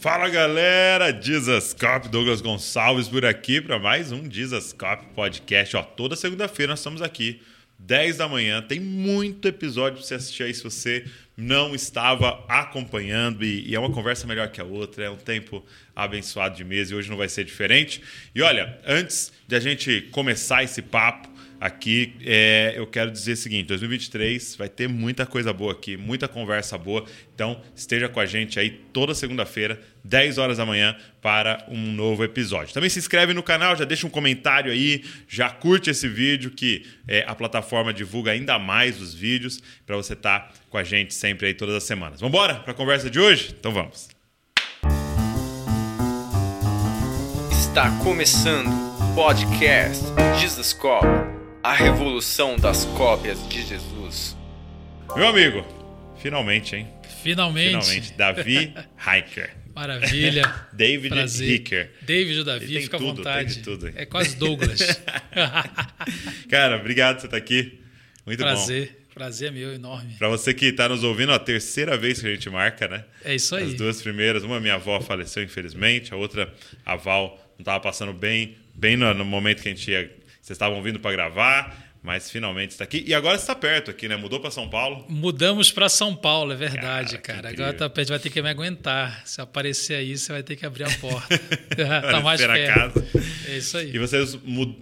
Fala galera, Dizascope, Douglas Gonçalves por aqui para mais um Dizascope Podcast. Ó, toda segunda-feira nós estamos aqui, 10 da manhã. Tem muito episódio para você assistir aí se você não estava acompanhando. E, e, é uma conversa melhor que a outra, é um tempo abençoado de mês e hoje não vai ser diferente. E olha, antes de a gente começar esse papo, aqui, é, eu quero dizer o seguinte: 2023 vai ter muita coisa boa aqui, muita conversa boa. Então, esteja com a gente aí toda segunda-feira, 10 horas da manhã, para um novo episódio. Também se inscreve no canal, já deixa um comentário aí, já curte esse vídeo que é, a plataforma divulga ainda mais os vídeos para você estar tá com a gente sempre aí todas as semanas. Vamos embora para a conversa de hoje? Então vamos. Está começando o podcast Jesus Cop a revolução das cópias de Jesus. Meu amigo, finalmente, hein? Finalmente. Finalmente, Davi Hiker. Maravilha. David Prazer. Hiker. David ou Davi, fica tudo, à vontade. Tem tudo. É quase Douglas. Cara, obrigado por você estar aqui. Muito Prazer. bom. Prazer é meu, enorme. Para você que está nos ouvindo, a terceira vez que a gente marca, né? É isso aí. As duas primeiras, uma minha avó faleceu, infelizmente, a outra, a Val, não estava passando bem, bem no, no momento que a gente ia vocês estavam vindo para gravar, mas finalmente está aqui. E agora está perto aqui, né? Mudou para São Paulo? Mudamos para São Paulo, é verdade, cara. cara. Agora tá perto, vai ter que me aguentar. Se aparecer aí, você vai ter que abrir a porta. tá mais perto. Casa. É isso aí. E você,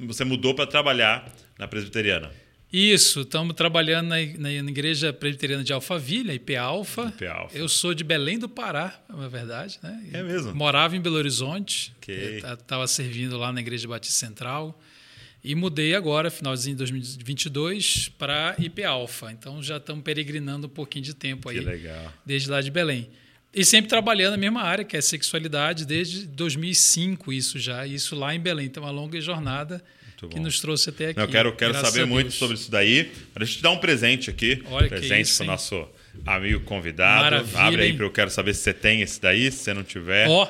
você mudou para trabalhar na presbiteriana? Isso, estamos trabalhando na, na, Igreja Presbiteriana de Alphaville, IP Alfa. IP Alfa. Eu sou de Belém do Pará, é verdade, né? É mesmo? Morava em Belo Horizonte. Okay. Estava servindo lá na Igreja Batista Central. E mudei agora, finalzinho de 2022, para IP Alpha. Então já estamos peregrinando um pouquinho de tempo aí. Que legal. Desde lá de Belém. E sempre trabalhando na mesma área, que é sexualidade, desde 2005 isso já, isso lá em Belém. Então, uma longa jornada que nos trouxe até aqui. Eu quero, quero saber muito sobre isso daí. Deixa eu te dar um presente aqui. Olha presente para o nosso amigo convidado. Maravilha, Abre aí para eu quero saber se você tem esse daí. Se você não tiver. Ó,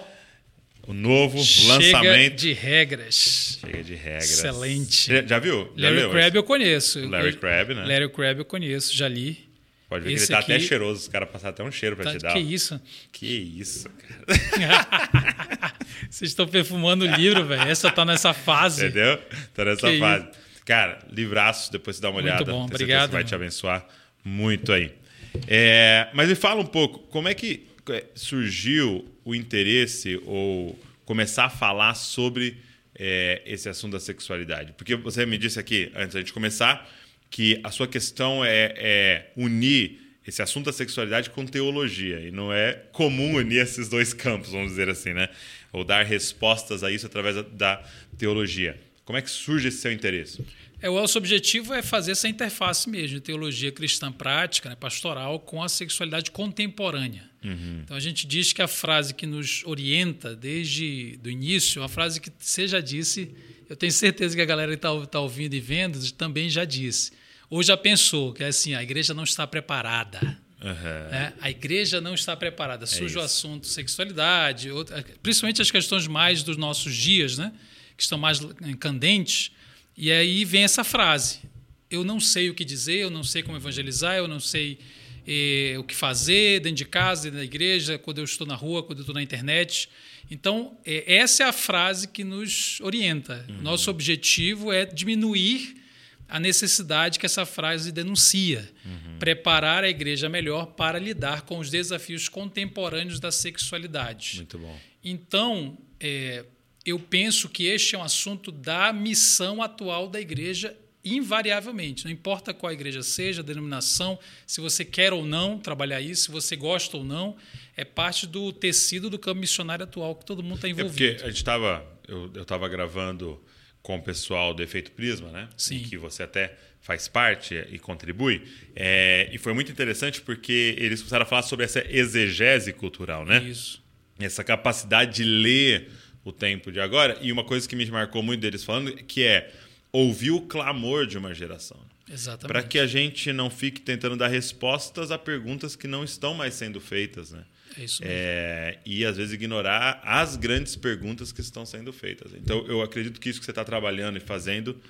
o novo Chega lançamento. de regras. Chega de regras. Excelente. Já, já viu? Já Larry Crabb eu conheço. Larry Crabb, né? Larry Crabb eu conheço, já li. Pode ver que esse ele tá até aqui- cheiroso. Os caras passaram até um cheiro pra Tá- te dar. que isso? Que isso, cara. Vocês estão perfumando o livro, velho. Essa tá nessa fase. Entendeu? Tá nessa Que fase. Cara, livraço, depois você dá uma Muito olhada. bom, Tenho obrigado, que vai te abençoar muito aí. É, mas me fala um pouco, como é que surgiu o interesse ou começar a falar sobre é, esse assunto da sexualidade? Porque você me disse aqui, antes da gente começar, que a sua questão é, é unir esse assunto da sexualidade com teologia. E não é comum unir esses dois campos, vamos dizer assim, né? Ou dar respostas a isso através da- teologia. Como é que surge esse seu interesse? É, o nosso objetivo é fazer essa interface mesmo teologia cristã prática, né, pastoral, com a sexualidade contemporânea. Então a gente diz que a frase que nos orienta desde o início, uma frase que você já disse, eu tenho certeza que a galera que está tá ouvindo e vendo também já disse. Ou já pensou, que é assim, a igreja não está preparada. Aham. né? A igreja não está preparada. Surge o É assunto sexualidade, outra- principalmente as questões mais dos nossos dias, né? que estão mais eh, candentes. E aí vem essa frase: eu não sei o que dizer, eu não sei como evangelizar, eu não sei eh, o que fazer dentro de casa, dentro da igreja, quando eu estou na rua, quando eu estou na internet. Então, eh, essa é a frase que nos orienta. Nosso objetivo é diminuir a necessidade que essa frase denuncia. Preparar a igreja melhor para lidar com os desafios contemporâneos da sexualidade. Muito bom. Então, é, eu penso que este é um assunto da missão atual da igreja, invariavelmente. Não importa qual a igreja seja, a denominação, se você quer ou não trabalhar isso, se você gosta ou não, é parte do tecido do campo missionário atual que todo mundo está É envolvido. porque a gente estava. Eu, eu tava gravando com o pessoal do Efeito Prisma, né? Sim. Em que você até faz parte e contribui. É, e foi muito interessante porque eles começaram a falar sobre essa exegese cultural, né? Isso. essa capacidade de ler o tempo de agora. E uma coisa que me marcou muito deles falando, que é ouvir o clamor de uma geração. Exatamente. Para que a gente não fique tentando dar respostas a perguntas que não estão mais sendo feitas, né? É isso mesmo. É, e às vezes ignorar as grandes perguntas que estão sendo feitas. Então, eu acredito que isso que você está trabalhando e fazendo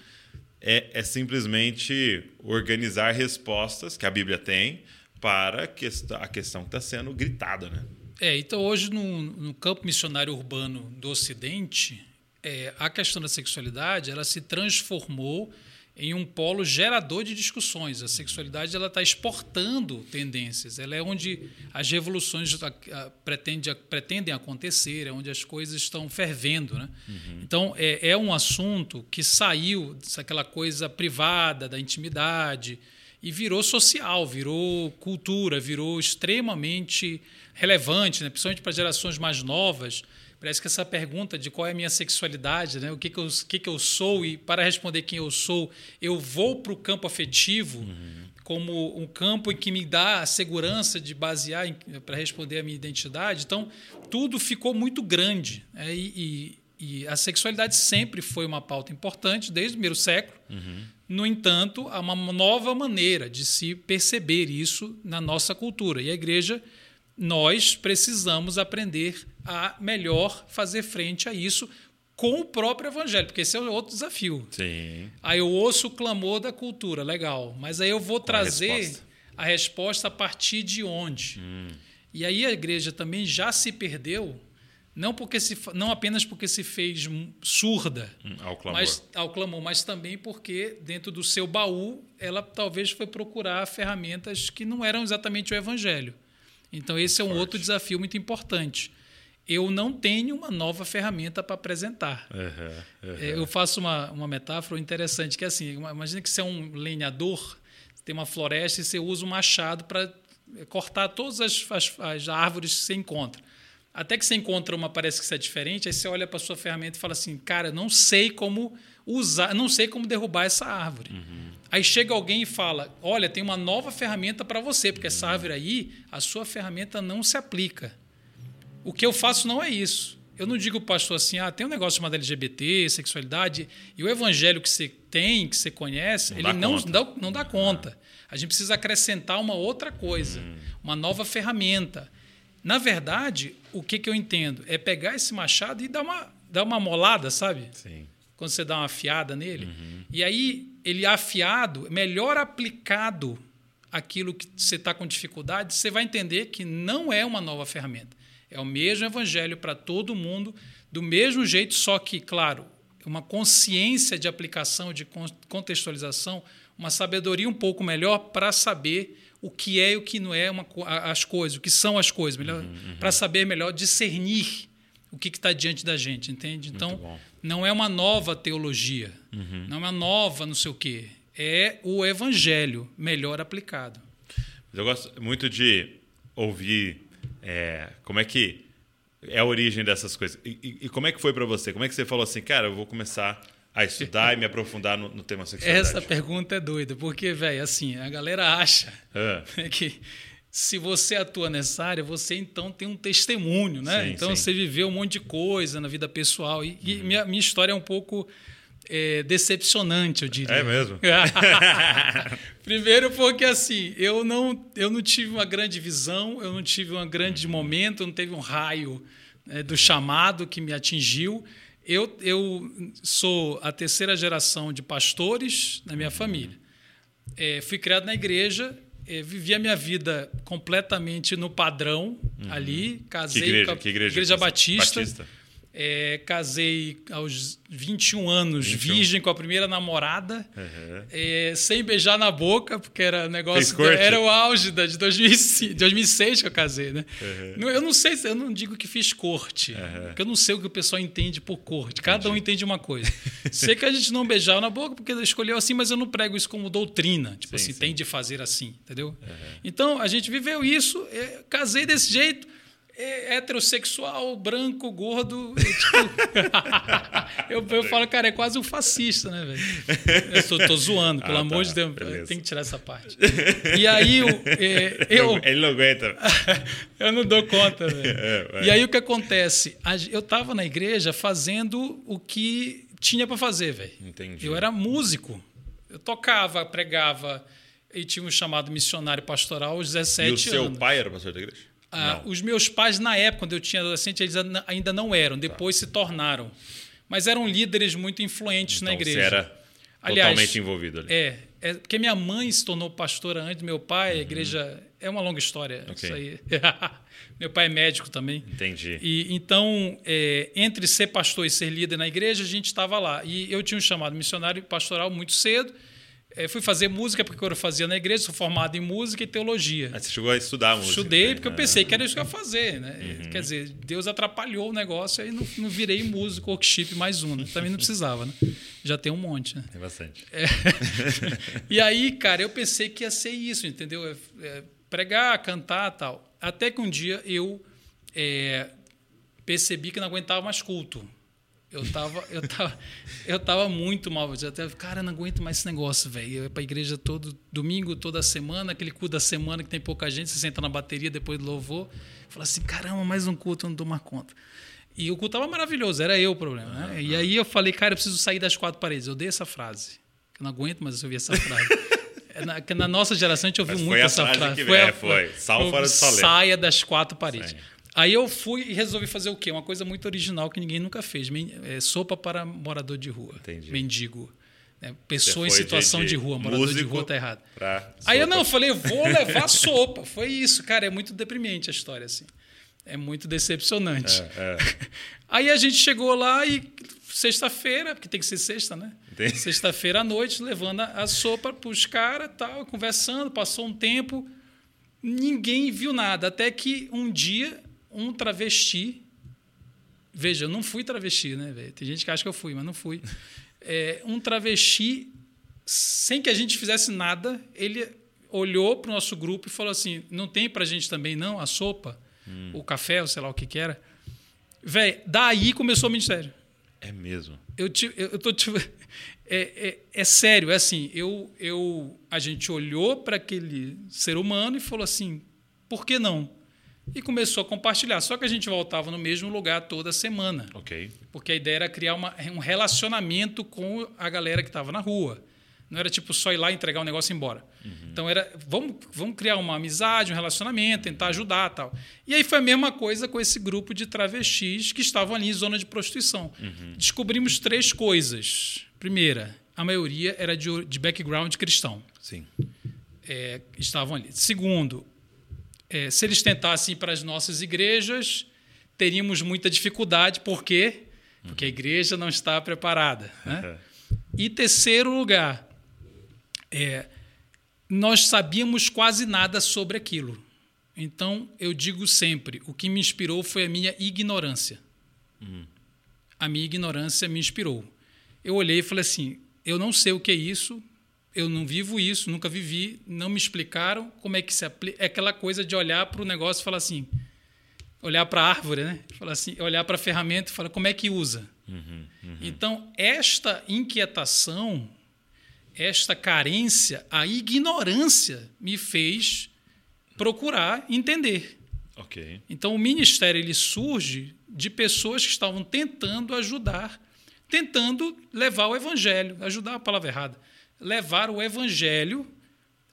é, é simplesmente organizar respostas que a Bíblia tem para a questão, que está sendo gritada, né? É, então hoje no, no campo missionário urbano do Ocidente, é, a questão da sexualidade ela se transformou em um polo gerador de discussões. A sexualidade ela está exportando tendências. Ela é onde as revoluções pretende, pretendem acontecer, é onde as coisas estão fervendo. Né? Uhum. Então, é, é, um assunto que saiu daquela coisa privada, da intimidade, e virou social, virou cultura, virou extremamente relevante, né? principalmente para gerações mais novas Parece que essa pergunta de qual é a minha sexualidade, né? o que, que, eu, o que, que eu sou, e para responder quem eu sou, eu vou para o campo afetivo uhum. como um campo em que me dá a segurança de basear para responder a minha identidade. Então, tudo ficou muito grande. Né? E, e, e, a sexualidade sempre foi uma pauta importante, desde o primeiro século. Uhum. No entanto, há uma nova maneira de se perceber isso na nossa cultura. E a igreja nós precisamos aprender a melhor fazer frente a isso com o próprio evangelho, porque esse é outro desafio. Sim. Aí eu ouço o clamor da cultura, legal, mas aí eu vou trazer a resposta? a resposta? a partir de onde? Hum. E aí a igreja também já se perdeu, não porque se, não apenas porque se fez surda hum, ao, clamor. Mas, ao clamor, mas também porque dentro do seu baú ela talvez foi procurar ferramentas que não eram exatamente o evangelho. Então, esse é um Forte. outro desafio muito importante. Eu não tenho uma nova ferramenta para apresentar. Uhum, uhum. Eu faço uma, uma metáfora interessante, que é assim, imagina que você é um lenhador, tem uma floresta e você usa um machado para cortar todas as, as, as, árvores que você encontra. Até que você encontra uma parece que isso é diferente, aí você olha para a sua ferramenta e fala assim, cara, não sei como usar, não sei como derrubar essa árvore. Uhum. Aí chega alguém e fala: Olha, tem uma nova ferramenta para você, porque essa árvore aí, a sua ferramenta não se aplica. O que eu faço não é isso. Eu não digo pastor assim, ah, tem um negócio chamado LGBT, sexualidade, e o evangelho que você tem, que você conhece, não ele não dá, não dá conta. A gente precisa acrescentar uma outra coisa, hum. uma nova ferramenta. Na verdade, o que, que eu entendo? É pegar esse machado e dar uma, dar uma molada, sabe? Sim. Quando você dá uma afiada nele. Uhum. E aí ele é afiado, melhor aplicado aquilo que você está com dificuldade, você vai entender que não é uma nova ferramenta. É o mesmo evangelho para todo mundo, do mesmo jeito, só que, claro, uma consciência de aplicação, de contextualização, uma sabedoria um pouco melhor para saber o que é e o que não é uma, as coisas, o que são as coisas, melhor, uhum, uhum. para saber melhor discernir o que está diante da gente, entende? Então, não é uma nova teologia, uhum. não é uma nova não sei o quê. É o evangelho melhor aplicado. Eu gosto muito de ouvir é, como é que é a origem dessas coisas. E, e, e como é que foi para você? Como é que você falou assim, cara, eu vou começar a estudar e me aprofundar no, no tema sexualidade? Essa pergunta é doida, porque, velho, assim, a galera acha ah. que se você atua nessa área, você então tem um testemunho, né? Sim, então sim. você viveu um monte de coisa na vida pessoal. E, uhum. e minha, minha história é um pouco é, decepcionante, eu diria. É mesmo? Primeiro porque assim, eu não, eu não tive uma grande visão, eu não tive um grande uhum. momento, não teve um raio né, do chamado que me atingiu. Eu, eu sou a terceira geração de pastores na minha uhum. família. É, fui criado na igreja é, vivi a minha vida completamente no padrão uhum. ali. Casei que igreja, com a igreja, igreja Batista. Batista. É, casei aos 21 anos, 21. virgem com a primeira namorada, uhum. é, sem beijar na boca, porque era negócio. Era o auge da, de 2005, 2006 que eu casei, né? Uhum. Eu não sei, eu não digo que fiz corte, uhum. porque eu não sei o que o pessoal entende por corte. Cada Entendi. um entende uma coisa. sei que a gente não beijava na boca porque escolheu assim, mas eu não prego isso como doutrina. Tipo sim, assim, sim. tem de fazer assim, entendeu? Então a gente viveu isso, é, casei desse jeito é heterossexual, branco, gordo. Tipo, eu, eu falo, cara, é quase um fascista, né, velho? Eu tô, tô zoando, pelo ah, amor tá, de Deus. Beleza. Tem que tirar essa parte. E aí o, é, eu. Ele não aguenta. eu não dou conta, velho. É, e aí o que acontece? Eu tava na igreja fazendo o que tinha para fazer, velho. Entendi. Eu era músico. Eu tocava, pregava e tinha um chamado missionário pastoral aos 17 anos. E o seu anos. pai era pastor da igreja? Ah, os meus pais, na época, quando eu tinha adolescente, eles ainda não eram, tá. depois tá. se tornaram. Mas eram líderes muito influentes então, na igreja. Você era Aliás, totalmente envolvido ali. É, é, porque minha mãe se tornou pastora antes do meu pai, uhum. a igreja é uma longa história Ok. isso aí. Meu pai é médico também. Entendi. E então, é, entre ser pastor e ser líder na igreja, a gente estava lá. E eu tinha um chamado missionário pastoral muito cedo. É, fui fazer música porque eu fazia na igreja, sou formado em música e teologia. Você chegou a estudar música. Estudei né? porque eu pensei que era isso que eu ia fazer, né? Quer dizer, Deus atrapalhou o negócio aí não, não virei músico, workshop mais um. Né? Também não precisava, né? Já tem um monte, né? Tem bastante. E aí, cara, eu pensei que ia ser isso, entendeu? É, é, pregar, cantar tal. Até que um dia eu é, percebi que não aguentava mais culto. Eu tava, eu tava, eu tava muito mal. Eu até, cara, eu não aguento mais esse negócio, velho. Eu ia pra igreja todo domingo, toda semana, aquele culto da semana que tem pouca gente, você senta na bateria depois do louvor. Fala assim, caramba, mais um culto, eu não dou mais conta. E o culto tava maravilhoso, era eu o problema, né? E aí eu falei, cara, eu preciso sair das quatro paredes. Eu dei essa frase. Eu não aguento mais ouvir essa frase. É na, que na nossa geração a gente ouviu Mas muito foi a essa frase frase. que- foi, é, foi. Sal fora do. Saia das quatro paredes. Saia. Aí eu fui e resolvi fazer o quê? Uma coisa muito original que ninguém nunca fez. É, sopa para morador de rua. Entendi. Mendigo. Você Pessoa em situação de, rua. Morador de rua tá errado. Aí eu não, eu falei, vou levar sopa. Foi isso, cara. É muito deprimente a história, assim. É muito decepcionante. É, Aí a gente chegou lá e sexta-feira, porque tem que ser sexta, né? Sexta-feira à noite, levando a, a sopa para os caras, tal, conversando, passou um tempo, ninguém viu nada, até que um dia um travesti, veja, eu não fui travesti, né? velho? Tem gente que acha que eu fui, mas não fui. É, um travesti, sem que a gente fizesse nada, ele olhou para o nosso grupo e falou assim: não tem para a gente também não a sopa, o café, ou sei lá o que que era. Véi, daí começou o ministério. É mesmo. Eu, ti- eu, eu tô tipo, é, é, é sério, é assim, eu, eu, a gente olhou para aquele ser humano e falou assim, por que não? E começou a compartilhar. Só que a gente voltava no mesmo lugar toda semana, Ok. porque a ideia era criar uma, um relacionamento com a galera que estava na rua. Não era tipo só ir lá entregar um negócio e ir embora. Então era vamos, vamos criar uma amizade, um relacionamento, tentar ajudar tal. E aí foi a mesma coisa com esse grupo de travestis que estavam ali em zona de prostituição. Descobrimos três coisas. Primeira, a maioria era de, de background cristão. Sim. É, estavam ali. Segundo, é, se eles tentassem ir para as nossas igrejas, teríamos muita dificuldade. Por quê? Porque a igreja não está preparada. Né? E terceiro lugar, é, nós sabíamos quase nada sobre aquilo. Então, eu digo sempre, o que me inspirou foi a minha ignorância. A minha ignorância me inspirou. Eu olhei e falei assim, eu não sei o que é isso, eu não vivo isso, nunca vivi, não me explicaram como é que se aplica. É aquela coisa de olhar para o negócio e falar assim, olhar para a árvore, né? Falar assim, olhar para a ferramenta e falar como é que usa. Então, esta inquietação, esta carência, a ignorância me fez procurar entender. Ok. Então, o ministério ele surge de pessoas que estavam tentando ajudar, tentando levar o evangelho, ajudar a palavra errada, levar o evangelho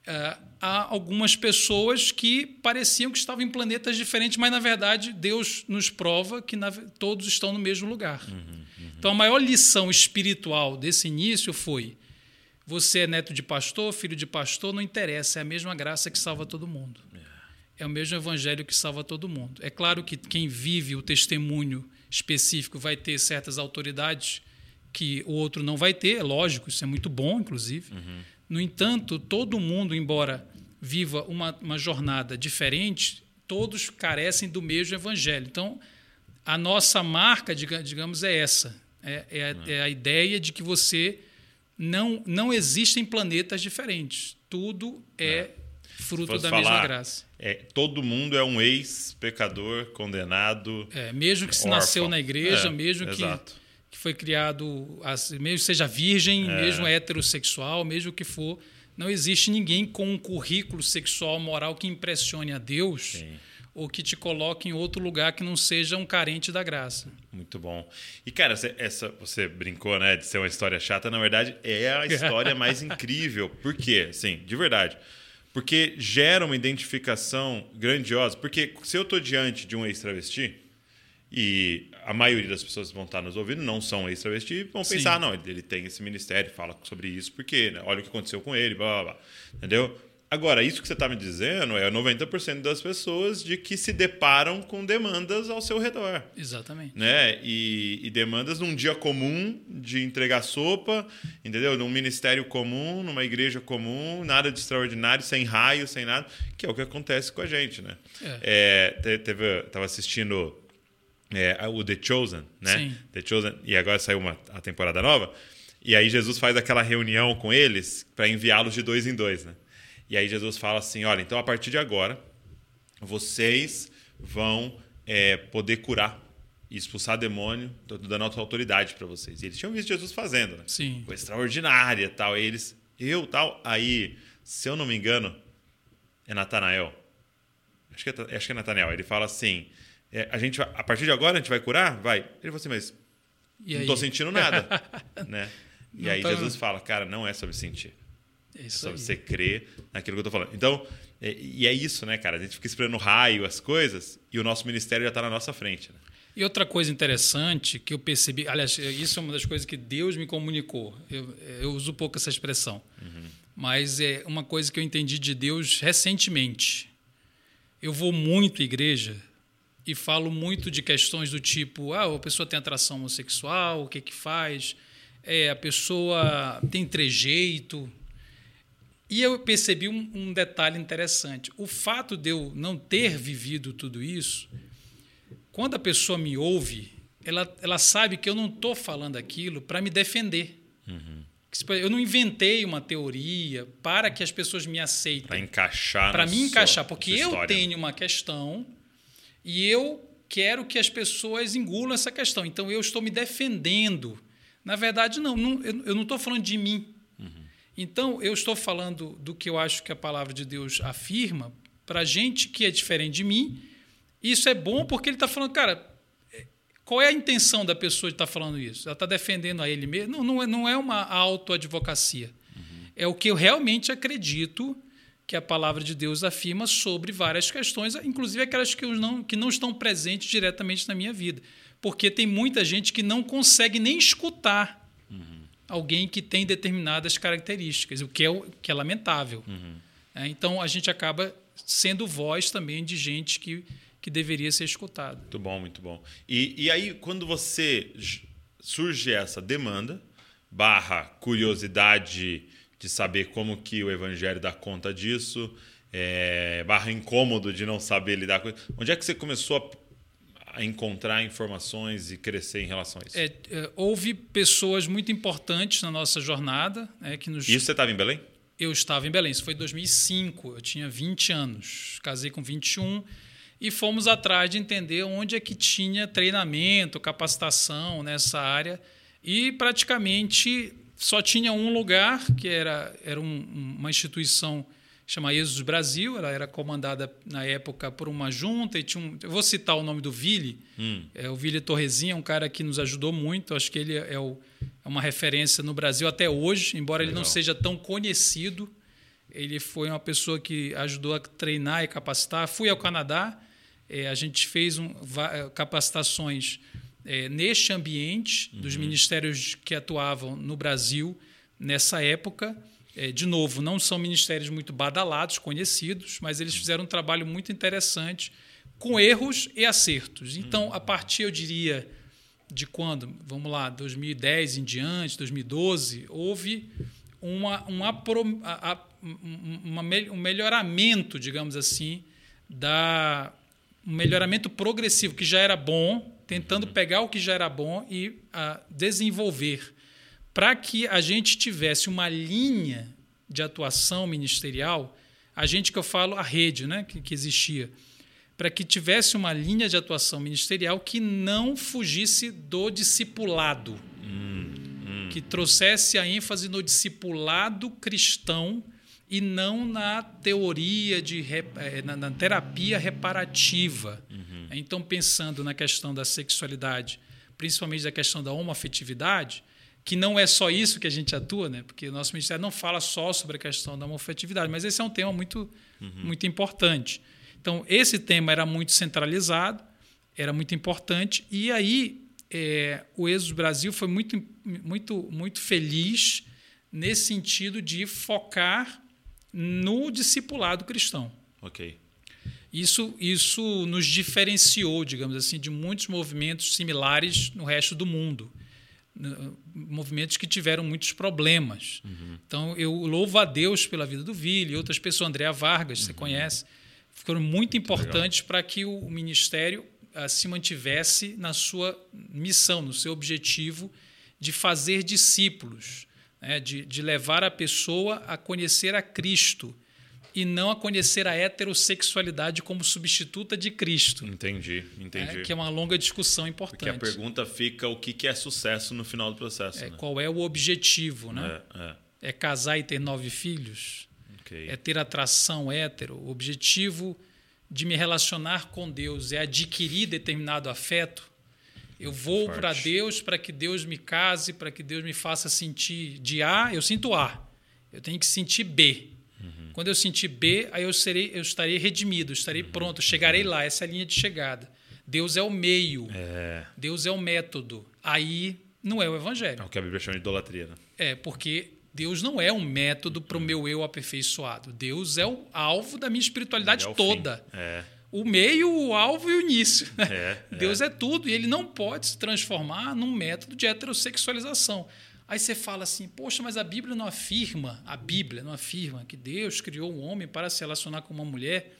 ah, a algumas pessoas que pareciam que estavam em planetas diferentes, mas na verdade Deus nos prova que na- todos estão no mesmo lugar. Então, a maior lição espiritual desse início foi: você é neto de pastor, filho de pastor, não interessa, é a mesma graça que salva todo mundo. É o mesmo evangelho que salva todo mundo. É claro que quem vive o testemunho específico vai ter certas autoridades que o outro não vai ter, é lógico, isso é muito bom, inclusive. No entanto, todo mundo, embora viva uma, uma jornada diferente, todos carecem do mesmo evangelho. Então, a nossa marca, diga- digamos, é essa. É, é a, é a ideia de que você não, não existem planetas diferentes. Tudo é, fruto Fosse da falar, mesma graça. É, todo mundo é um ex-pecador condenado. É, mesmo que se órfão. nasceu na igreja, É, mesmo que, exato. Foi criado, assim, mesmo seja virgem, É. mesmo heterossexual, mesmo que for, não existe ninguém com um currículo sexual moral que impressione a Deus Sim. ou que te coloque em outro lugar que não seja um carente da graça. Muito bom. E, cara, você- essa, você brincou, né, de ser uma história chata. Na verdade, é a história mais incrível. Por quê? Sim, de verdade. Porque gera uma identificação grandiosa. Porque se eu estou diante de um ex-travesti, e a maioria das pessoas que vão estar nos ouvindo não são ex-travesti, vão Sim. pensar, não, ele tem esse ministério, fala sobre isso, porque né, olha o que aconteceu com ele, blá, blá, blá. Entendeu? Agora, isso que você está me dizendo é 90% das pessoas de que se deparam com demandas ao seu redor. Exatamente. Né? E, e demandas num dia comum de entregar sopa, entendeu? Num ministério comum, numa igreja comum, nada de extraordinário, sem raio, sem nada, que é o que acontece com a gente, né? É. É, teve, tava assistindo é, o The Chosen, né? Sim. The Chosen, e agora saiu uma, a temporada nova. E aí Jesus faz aquela reunião com eles para enviá-los de dois em dois, né? E aí Jesus fala assim: olha, então a partir de agora, vocês vão é, poder curar e expulsar demônio, tô dando autoridade para vocês. E eles tinham visto Jesus fazendo, né? Sim. Coisa extraordinária tal. E eles, eu tal. Aí, se eu não me engano, é Natanael. Acho que é, acho que é Natanael. Ele fala assim: é, a, gente, a partir de agora a gente vai curar? Vai. Ele falou assim, mas não estou sentindo nada. né? E Não aí tá- Jesus fala, cara, não é sobre sentir. É É isso sobre aí. você crer naquilo que eu tô falando. Então, é- e é isso, né, cara? A gente fica esperando raio, as coisas, e o nosso ministério já está na nossa frente. Né? E outra coisa interessante que eu percebi, aliás, isso é uma das coisas que Deus me comunicou. Eu, eu uso pouco essa expressão, mas é uma coisa que eu entendi de Deus recentemente. Eu vou muito à igreja e falo muito de questões do tipo: ah, a pessoa tem atração homossexual, o que que faz? É, a pessoa tem trejeito. E eu percebi um, um detalhe interessante. O fato de eu não ter vivido tudo isso quando a pessoa me ouve, ela, ela sabe que eu não estou falando aquilo para me defender. Eu não inventei uma teoria para que as pessoas me Para aceitem. encaixar Para me encaixar, porque eu tenho uma questão e eu quero que as pessoas engulam essa questão. Então eu estou me defendendo. Na verdade, não, não eu não estou falando de mim. Então eu estou falando do que eu acho que a palavra de Deus afirma para gente que é diferente de mim. Isso é bom porque ele está falando, cara, qual é a intenção da pessoa de estar falando isso? Ela está defendendo a ele mesmo? Não, não é, não é uma autoadvocacia. É o que eu realmente acredito que a palavra de Deus afirma sobre várias questões, inclusive aquelas que, não, que não estão presentes diretamente na minha vida. Porque tem muita gente que não consegue nem escutar alguém que tem determinadas características, o que é, o- que é lamentável. É, então, a gente acaba sendo voz também de gente que, que deveria ser escutada. Muito bom, muito bom. E, e aí, quando você surge essa demanda, barra curiosidade de saber como que o evangelho dá conta disso, é, barra incômodo de não saber lidar com isso, onde é que você começou a, a encontrar informações e crescer em relação a isso? É, é, houve pessoas muito importantes na nossa jornada né, que nos Isso você estava em Belém? Eu estava em Belém, isso foi em 2005, eu tinha 20 anos, casei com 21 e fomos atrás de entender onde é que tinha treinamento, capacitação nessa área e praticamente só tinha um lugar, que era, era um- uma instituição chamada Jesus Brasil, ela era comandada na época por uma junta e tinha um, eu vou citar o nome do Vili, é, o Vili Torrezinha é um cara que nos ajudou muito, acho que ele é, o- é uma referência no Brasil até hoje, embora ele não Legal. seja tão conhecido, ele foi uma pessoa que ajudou a treinar e capacitar. Fui ao Canadá, eh, a gente fez um, eh, capacitações eh, neste ambiente dos ministérios que atuavam no Brasil nessa época. Eh, de novo, não são ministérios muito badalados, conhecidos, mas eles fizeram um trabalho muito interessante com erros e acertos. Então, a partir, eu diria, de quando? Vamos lá, 2010 em diante, 2012, houve uma, um, apro- a- a- um- uma um melhoramento, digamos assim, da um melhoramento progressivo que já era bom, tentando pegar o que já era bom e ah, desenvolver para que a gente tivesse uma linha de atuação ministerial, a gente que eu falo a rede, né, que, que existia, para que tivesse uma linha de atuação ministerial que não fugisse do discipulado, que trouxesse a ênfase no discipulado cristão e não na teoria de eh, na, na terapia reparativa. Então, pensando na questão da sexualidade, principalmente da questão da homoafetividade, que não é só isso que a gente atua, né? Porque o nosso ministério não fala só sobre a questão da homoafetividade, mas esse é um tema muito, muito importante. Então, esse tema era muito centralizado, era muito importante, e aí é, o Êxodo Brasil foi muito, muito, muito feliz nesse sentido de focar no discipulado cristão. Ok. Isso, isso nos diferenciou, digamos assim, de muitos movimentos similares no resto do mundo. Movimentos que tiveram muitos problemas. Então, eu louvo a Deus pela vida do Vili e outras pessoas, Andréa Vargas, você conhece, foram muito importantes para que o ministério ah, se mantivesse na sua missão, no seu objetivo de fazer discípulos, né? de, de levar a pessoa a conhecer a Cristo e não a conhecer a heterossexualidade como substituta de Cristo, Entendi, entendi. né? que é uma longa discussão Porque a importante. pergunta fica o que que é sucesso no final do processo, É, né? qual é o objetivo? Né? É, é. É casar e ter nove filhos? Ok. É ter atração hétero? O objetivo de me relacionar com Deus é adquirir determinado afeto? Eu vou para Deus para que Deus me case, para que Deus me faça sentir de A, eu sinto A. Eu tenho que sentir B. Uhum. Quando eu sentir B, aí eu serei, eu estarei redimido, eu estarei Uhum. pronto, chegarei lá, essa é a linha de chegada. Deus é o meio, É, Deus é o método. Aí não é o evangelho. é o que a Bíblia chama de idolatria, né? É, porque Deus não é um método para o meu eu aperfeiçoado. Deus é o alvo da minha espiritualidade É toda. É, O meio, o alvo e o início. né? É, Deus é. tudo e ele não pode se transformar num método de heterossexualização. Aí você fala assim, poxa, mas a Bíblia não afirma, a Bíblia não afirma que Deus criou um homem para se relacionar com uma mulher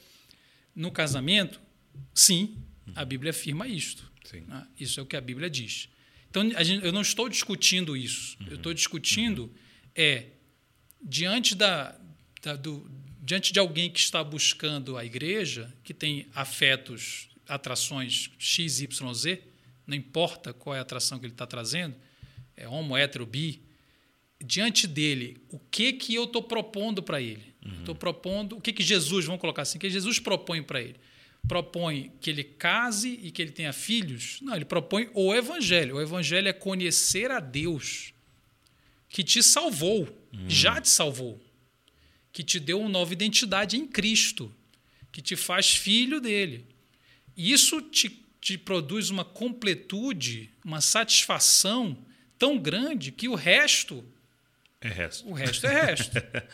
no casamento? Sim, a Bíblia afirma isto. Né? Isso é o que a Bíblia diz. Então, gente- eu não estou discutindo isso. Eu estou discutindo é diante da, da- do, diante de alguém que está buscando a igreja, que tem afetos, atrações X, Y, Z, não importa qual é a atração que ele está trazendo, é homo, hétero, bi, diante dele, o que que eu estou propondo para ele? Estou propondo, o que que Jesus, vamos colocar assim, o que Jesus propõe para ele? Propõe que ele case e que ele tenha filhos? Não, ele propõe o evangelho. O evangelho é conhecer a Deus que te salvou, já te salvou, que te deu uma nova identidade em Cristo, que te faz filho dele. E isso te, te produz uma completude, uma satisfação tão grande que o resto, É resto. o resto é resto.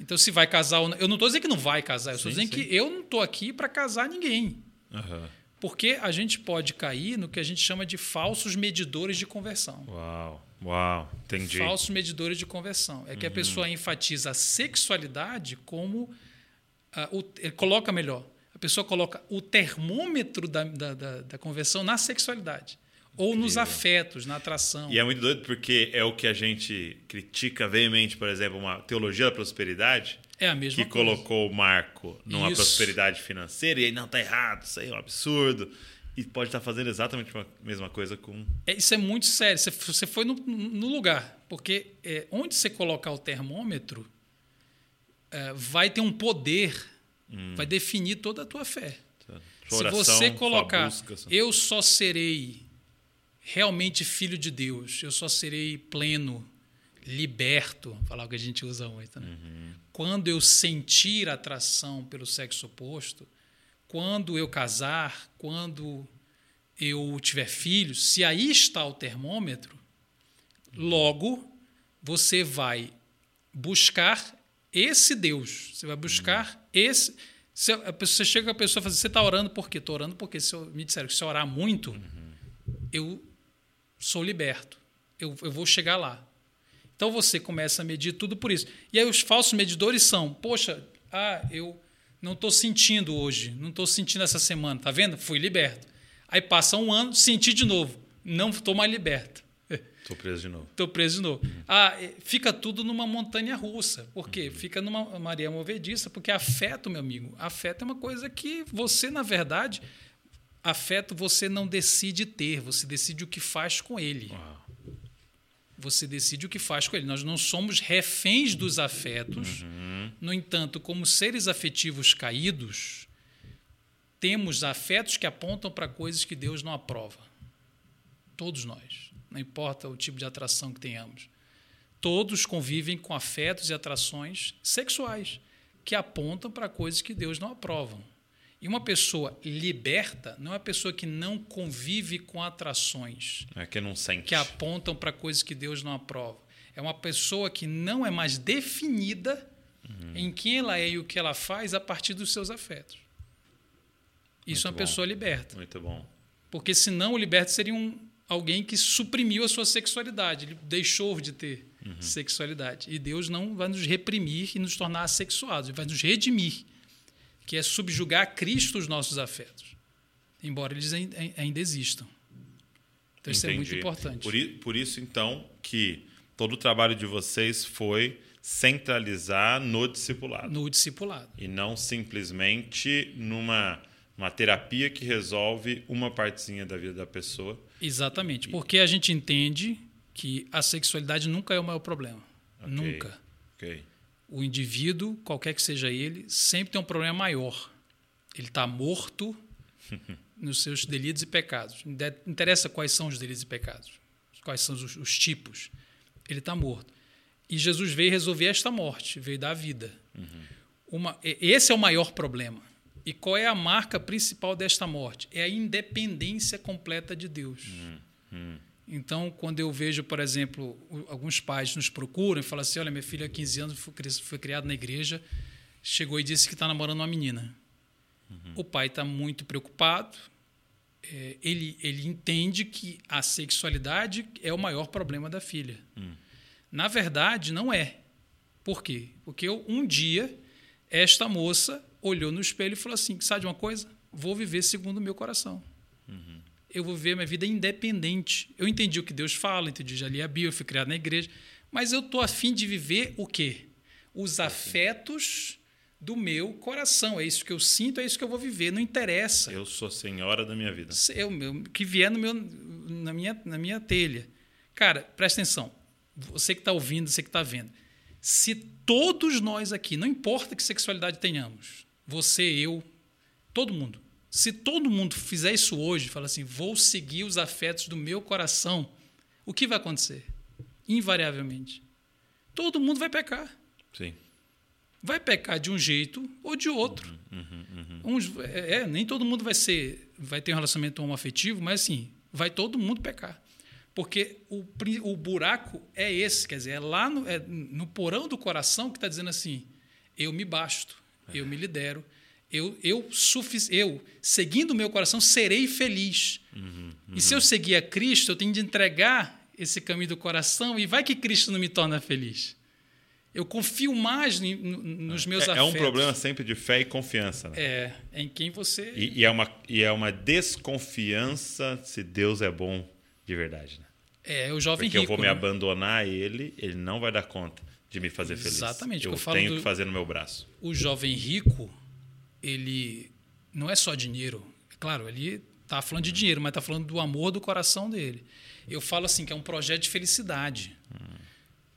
Então, se vai casar ou não. Eu não estou dizendo que não vai casar, eu estou dizendo sim. que eu não estou aqui para casar ninguém. Aham. Porque a gente pode cair no que a gente chama de falsos medidores de conversão. Uau, uau, entendi. Falsos medidores de conversão. É que a pessoa enfatiza a sexualidade como. ah, o, ele coloca melhor. A pessoa coloca o termômetro da, da, da, da conversão na sexualidade. Ou nos Incrível. afetos, na atração. E é muito doido porque é o que a gente critica veemente, por exemplo, uma teologia da prosperidade, É a mesma que coisa. colocou o marco numa Isso. prosperidade financeira e aí não tá errado, isso aí é um absurdo. E pode estar fazendo exatamente a mesma coisa com. É, isso é muito sério. Você, você foi no, no lugar. Porque é, onde você colocar o termômetro, é, vai ter um poder, vai definir toda a tua fé. Sua Se oração, você sua colocar, busca, eu só serei realmente filho de Deus, eu só serei pleno, liberto, falar o que a gente usa muito, né? Quando eu sentir atração pelo sexo oposto, quando eu casar, quando eu tiver filhos, se aí está o termômetro, logo você vai buscar esse Deus. Você vai buscar esse. Se a pessoa, você chega com a pessoa e fala assim, você está orando por quê? Estou orando porque se eu, me disseram que se eu orar muito, eu sou liberto. Eu, eu vou chegar lá. Então você começa a medir tudo por isso. E aí os falsos medidores são, poxa, ah, eu não estou sentindo hoje, não estou sentindo essa semana, tá vendo? Fui liberto. Aí passa um ano, senti de novo, não estou mais liberto. Tô preso de novo. Estou preso de novo. Ah, é, fica tudo numa montanha russa. Por quê? Fica numa Maria movediça, porque afeto, meu amigo. Afeto é uma coisa que você, na verdade, afeto você não decide ter, você decide o que faz com ele. Uau. Você decide o que faz com ele. Nós não somos reféns dos afetos. No entanto, como seres afetivos caídos, temos afetos que apontam para coisas que Deus não aprova. Todos nós. Não importa o tipo de atração que tenhamos. Todos convivem com afetos e atrações sexuais que apontam para coisas que Deus não aprova. E uma pessoa liberta não é uma pessoa que não convive com atrações É que não sente. que apontam para coisas que Deus não aprova. É uma pessoa que não é mais definida em quem ela é e o que ela faz a partir dos seus afetos. Isso Muito é uma bom. pessoa liberta. Muito bom. Porque senão o liberto seria um, alguém que suprimiu a sua sexualidade, ele deixou de ter sexualidade. E Deus não vai nos reprimir e nos tornar assexuados, ele vai nos redimir, que é subjugar a Cristo os nossos afetos, embora eles ain- ain- ainda existam. Então isso é muito Entendi. importante. Por, por isso, então, que todo o trabalho de vocês foi centralizar no discipulado. No discipulado. E não simplesmente numa uma terapia que resolve uma partezinha da vida da pessoa. Exatamente. Porque a gente entende que a sexualidade nunca é o maior problema. Ok. Nunca. Ok. O indivíduo, qualquer que seja ele, sempre tem um problema maior. Ele está morto nos seus delitos e pecados. Não interessa quais são os delitos e pecados, quais são os, os tipos. Ele está morto. E Jesus veio resolver esta morte, veio dar vida. Uma, e- esse é o maior problema. E qual é a marca principal desta morte? É a independência completa de Deus. Então, quando eu vejo, por exemplo, alguns pais nos procuram e falam assim: olha, minha filha, há 15 anos, foi, cri- foi criada na igreja, chegou e disse que está namorando uma menina. O pai está muito preocupado, é, ele, ele entende que a sexualidade é o maior problema da filha. Na verdade, não é. Por quê? Porque eu, um dia, esta moça olhou no espelho e falou assim: sabe de uma coisa? Vou viver segundo o meu coração eu vou viver minha vida independente. Eu entendi o que Deus fala, entendi, já li a Bíblia, fui criado na igreja, mas eu estou afim de viver o quê? Os afetos do meu coração. É isso que eu sinto, é isso que eu vou viver. Não interessa. Eu sou senhora da minha vida. Eu, meu, que vier no meu, na, minha, na minha telha. Cara, presta atenção. Você que está ouvindo, você que está vendo. Se todos nós aqui, não importa que sexualidade tenhamos, você, eu, todo mundo, se todo mundo fizer isso hoje, fala assim, vou seguir os afetos do meu coração, o que vai acontecer? Invariavelmente. Todo mundo vai pecar Sim. vai pecar de um jeito ou de outro. Uns- é, é, nem todo mundo vai ser, vai ter um relacionamento homoafetivo, mas assim, vai todo mundo pecar. Porque o, o buraco é esse, quer dizer, é lá no, é no porão do coração que está dizendo assim: eu me basto, eu me lidero, eu, eu, eu seguindo o meu coração, serei feliz. E se eu seguir a Cristo, eu tenho de entregar esse caminho do coração, e vai que Cristo não me torna feliz. Eu confio mais ni- no- nos meus É, é afetos. um problema sempre de fé e confiança. Né? É, em quem você. E, e é uma, e é uma desconfiança se Deus é bom de verdade. Né? É, o jovem Porque rico. eu vou me né? abandonar a ele, ele não vai dar conta de me fazer feliz. Exatamente, Eu eu tenho do- que fazer no meu braço. O jovem rico, ele não é só dinheiro. Claro, ele está falando de dinheiro, mas está falando do amor do coração dele. Eu falo assim que é um projeto de felicidade.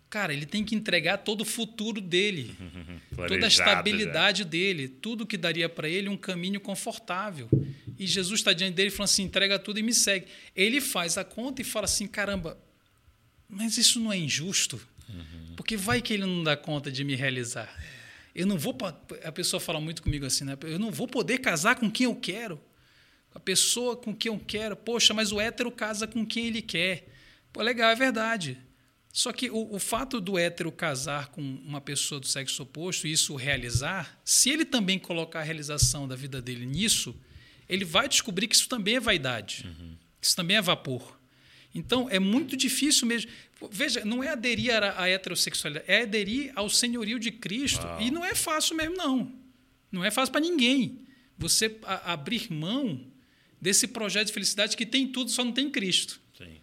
Cara, ele tem que entregar todo o futuro dele, toda a estabilidade dele, tudo que daria para ele um caminho confortável. E Jesus está diante dele falando assim: entrega tudo e me segue. Ele faz a conta e fala assim: caramba, mas isso não é injusto? Porque vai que ele não dá conta de me realizar. Eu não vou. A pessoa fala muito comigo assim, né? Eu não vou poder casar com quem eu quero. Com a pessoa com quem eu quero. Poxa, mas o hétero casa com quem ele quer. Pô, legal, é verdade. Só que o, o fato do hétero casar com uma pessoa do sexo oposto e isso realizar, se ele também colocar a realização da vida dele nisso, ele vai descobrir que isso também é vaidade. Que isso também é vapor. Então, é muito difícil mesmo. Veja, não é aderir à heterossexualidade, é aderir ao senhorio de Cristo. Uau. E não é fácil mesmo, não. Não é fácil para ninguém. Você abrir mão desse projeto de felicidade que tem tudo, só não tem Cristo. Sim.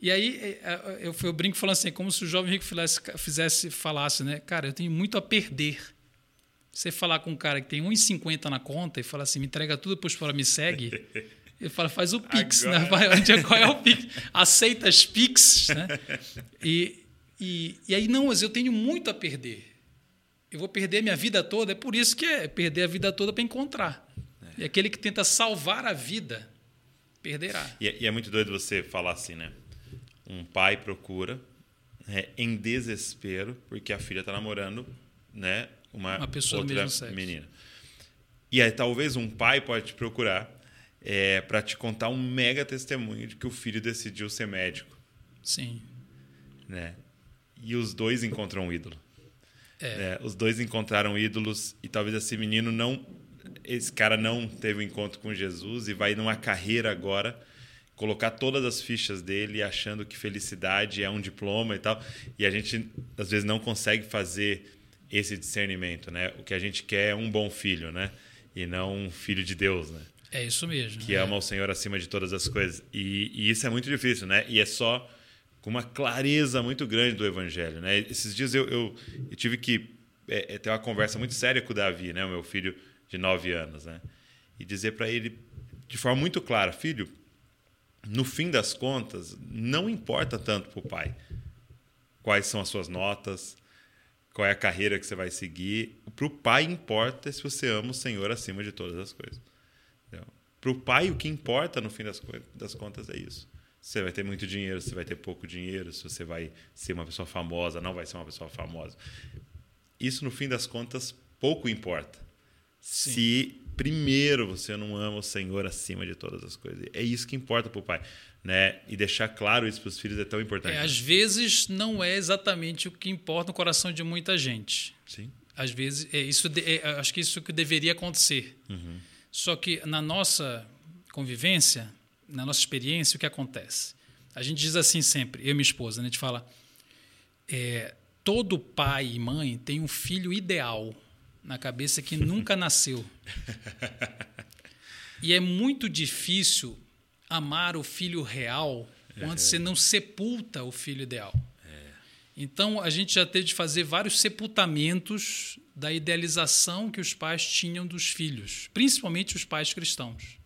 E aí é, é, eu, eu brinco falando assim, como se o jovem rico fizesse, fizesse, falasse, né? Cara, eu tenho muito a perder. Você falar com um cara que tem 1,50 na conta e falar assim, me entrega tudo, depois fala, me segue. Ele fala, faz o Pix, né? Agora. Vai, onde é, qual é o Pix? Aceita as Pix, né? E, e, e aí, não, mas eu tenho muito a perder. Eu vou perder minha vida toda, é por isso que é perder a vida toda para encontrar. E aquele que tenta salvar a vida, perderá. E, é- e é muito doido você falar assim, né? Um pai procura né, em desespero porque a filha está namorando né, uma, Uma pessoa do outra mesmo sexo. menina. E aí talvez um pai pode te procurar é, para te contar um mega testemunho de que o filho decidiu ser médico, Sim. né? E os dois encontram um ídolo. É, os dois encontraram ídolos e talvez esse menino não. Esse cara não teve um encontro com Jesus e vai numa carreira agora colocar todas as fichas dele achando que felicidade é um diploma e tal. E a gente às vezes não consegue fazer esse discernimento, né? O que a gente quer é um bom filho, né? E não um filho de Deus, né? É isso mesmo. Que é. ama o Senhor acima de todas as coisas. E, e isso é muito difícil, né? E é só com uma clareza muito grande do Evangelho. Né? Esses dias eu, eu, eu tive que é, é ter uma conversa muito séria com o Davi, né? o meu filho de nove anos, né? e dizer para ele de forma muito clara: filho, no fim das contas, não importa tanto para o pai quais são as suas notas, qual é a carreira que você vai seguir. Para o pai importa se você ama o Senhor acima de todas as coisas. Para o pai, o que importa no fim das, das contas é isso você vai ter muito dinheiro, se vai ter pouco dinheiro, se você vai ser uma pessoa famosa, não vai ser uma pessoa famosa. Isso, no fim das contas, pouco importa. Sim. Se primeiro você não ama o Senhor acima de todas as coisas. É isso que importa para o pai. Né? E deixar claro isso para os filhos é tão importante. É, às vezes não é exatamente o que importa no coração de muita gente. Sim. Às vezes, é isso é, acho que isso que deveria acontecer. Uhum. Só que na nossa convivência, na nossa experiência, o que acontece? A gente diz assim sempre, eu e minha esposa, né? a gente fala: é, todo pai e mãe tem um filho ideal na cabeça que nunca nasceu. E é muito difícil amar o filho real quando é. você não sepulta o filho ideal. É. Então, a gente já teve de fazer vários sepultamentos da idealização que os pais tinham dos filhos, principalmente os pais cristãos.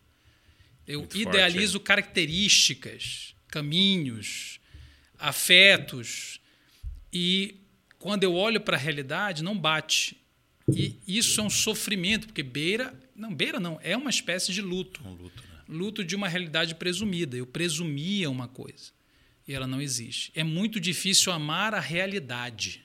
Eu Muito idealizo forte, é. características, caminhos, afetos. E quando eu olho para a realidade, não bate. E isso é um sofrimento, porque beira. Não, beira não, é uma espécie de luto. Um luto, né? luto de uma realidade presumida. Eu presumia uma coisa e ela não existe. É muito difícil amar a realidade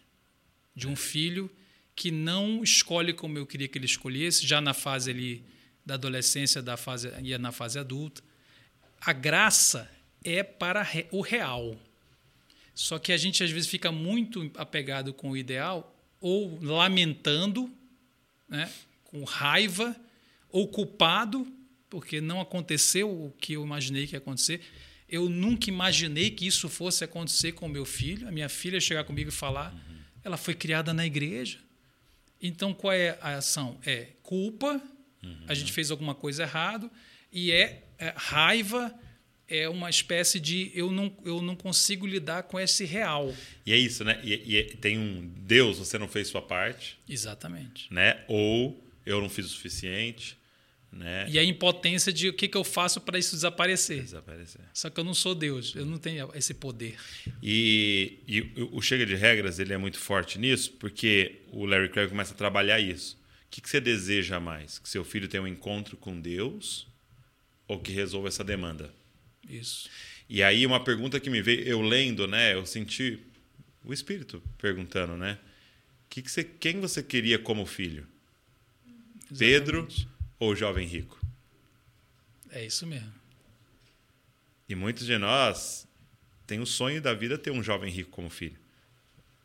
de um filho que não escolhe como eu queria que ele escolhesse, já na fase ali da adolescência da fase, e na fase adulta. A graça é para o real. Só que a gente às vezes fica muito apegado com o ideal, ou lamentando, né, com raiva, ou culpado, porque não aconteceu o que eu imaginei que ia acontecer. Eu nunca imaginei que isso fosse acontecer com meu filho. A minha filha chegar comigo e falar, uhum. ela foi criada na igreja. Então qual é a ação? É culpa, Uhum. A gente fez alguma coisa errado e é, é, raiva é uma espécie de eu não, eu não consigo lidar com esse real. E é isso, né? E, e tem um Deus, você não fez sua parte. Exatamente. Né? Ou eu não fiz o suficiente. Né? E a impotência de o que, que eu faço para isso desaparecer. Desaparecer. Só que eu não sou Deus, eu não tenho esse poder. E, e o Chega de Regras ele é muito forte nisso, porque o Larry Craig começa a trabalhar isso. O que, que você deseja mais? Que seu filho tenha um encontro com Deus ou que resolva essa demanda? Isso. E aí uma pergunta que me veio, eu lendo, né? Eu senti o Espírito perguntando, né? Que que você, quem você queria como filho? Exatamente. Pedro ou jovem rico? É isso mesmo. E muitos de nós têm o sonho da vida ter um jovem rico como filho.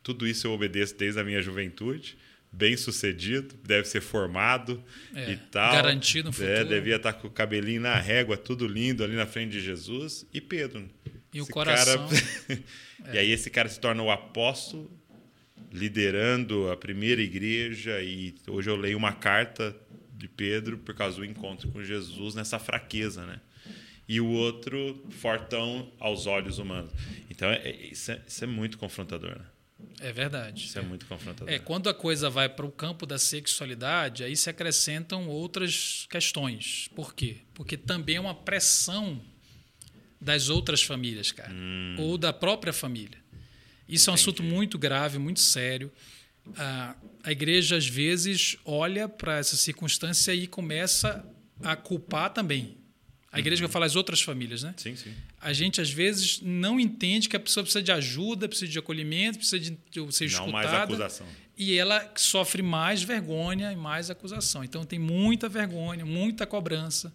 Tudo isso eu obedeço desde a minha juventude bem sucedido, deve ser formado é, e tal. Garantido no é, futuro. É, devia estar com o cabelinho na régua, tudo lindo ali na frente de Jesus. E Pedro. E o coração. Cara... é. E aí esse cara se torna o apóstolo, liderando a primeira igreja. E hoje eu leio uma carta de Pedro por causa do encontro com Jesus nessa fraqueza, né? E o outro fortão aos olhos humanos. Então, é, isso, é, isso é muito confrontador, né? É verdade. Isso é, é muito confrontador. É, quando a coisa vai para o campo da sexualidade, aí se acrescentam outras questões. Por quê? Porque também é uma pressão das outras famílias, cara. Hum. Ou da própria família. Isso Entendi. é um assunto muito grave, muito sério. A, a igreja, às vezes, olha para essa circunstância e começa a culpar também. A igreja uhum. que eu falo as outras famílias, né? Sim, sim. A gente às vezes não entende que a pessoa precisa de ajuda, precisa de acolhimento, precisa de, de ser escutada. Não mais acusação. E ela sofre mais vergonha e mais acusação. Então tem muita vergonha, muita cobrança,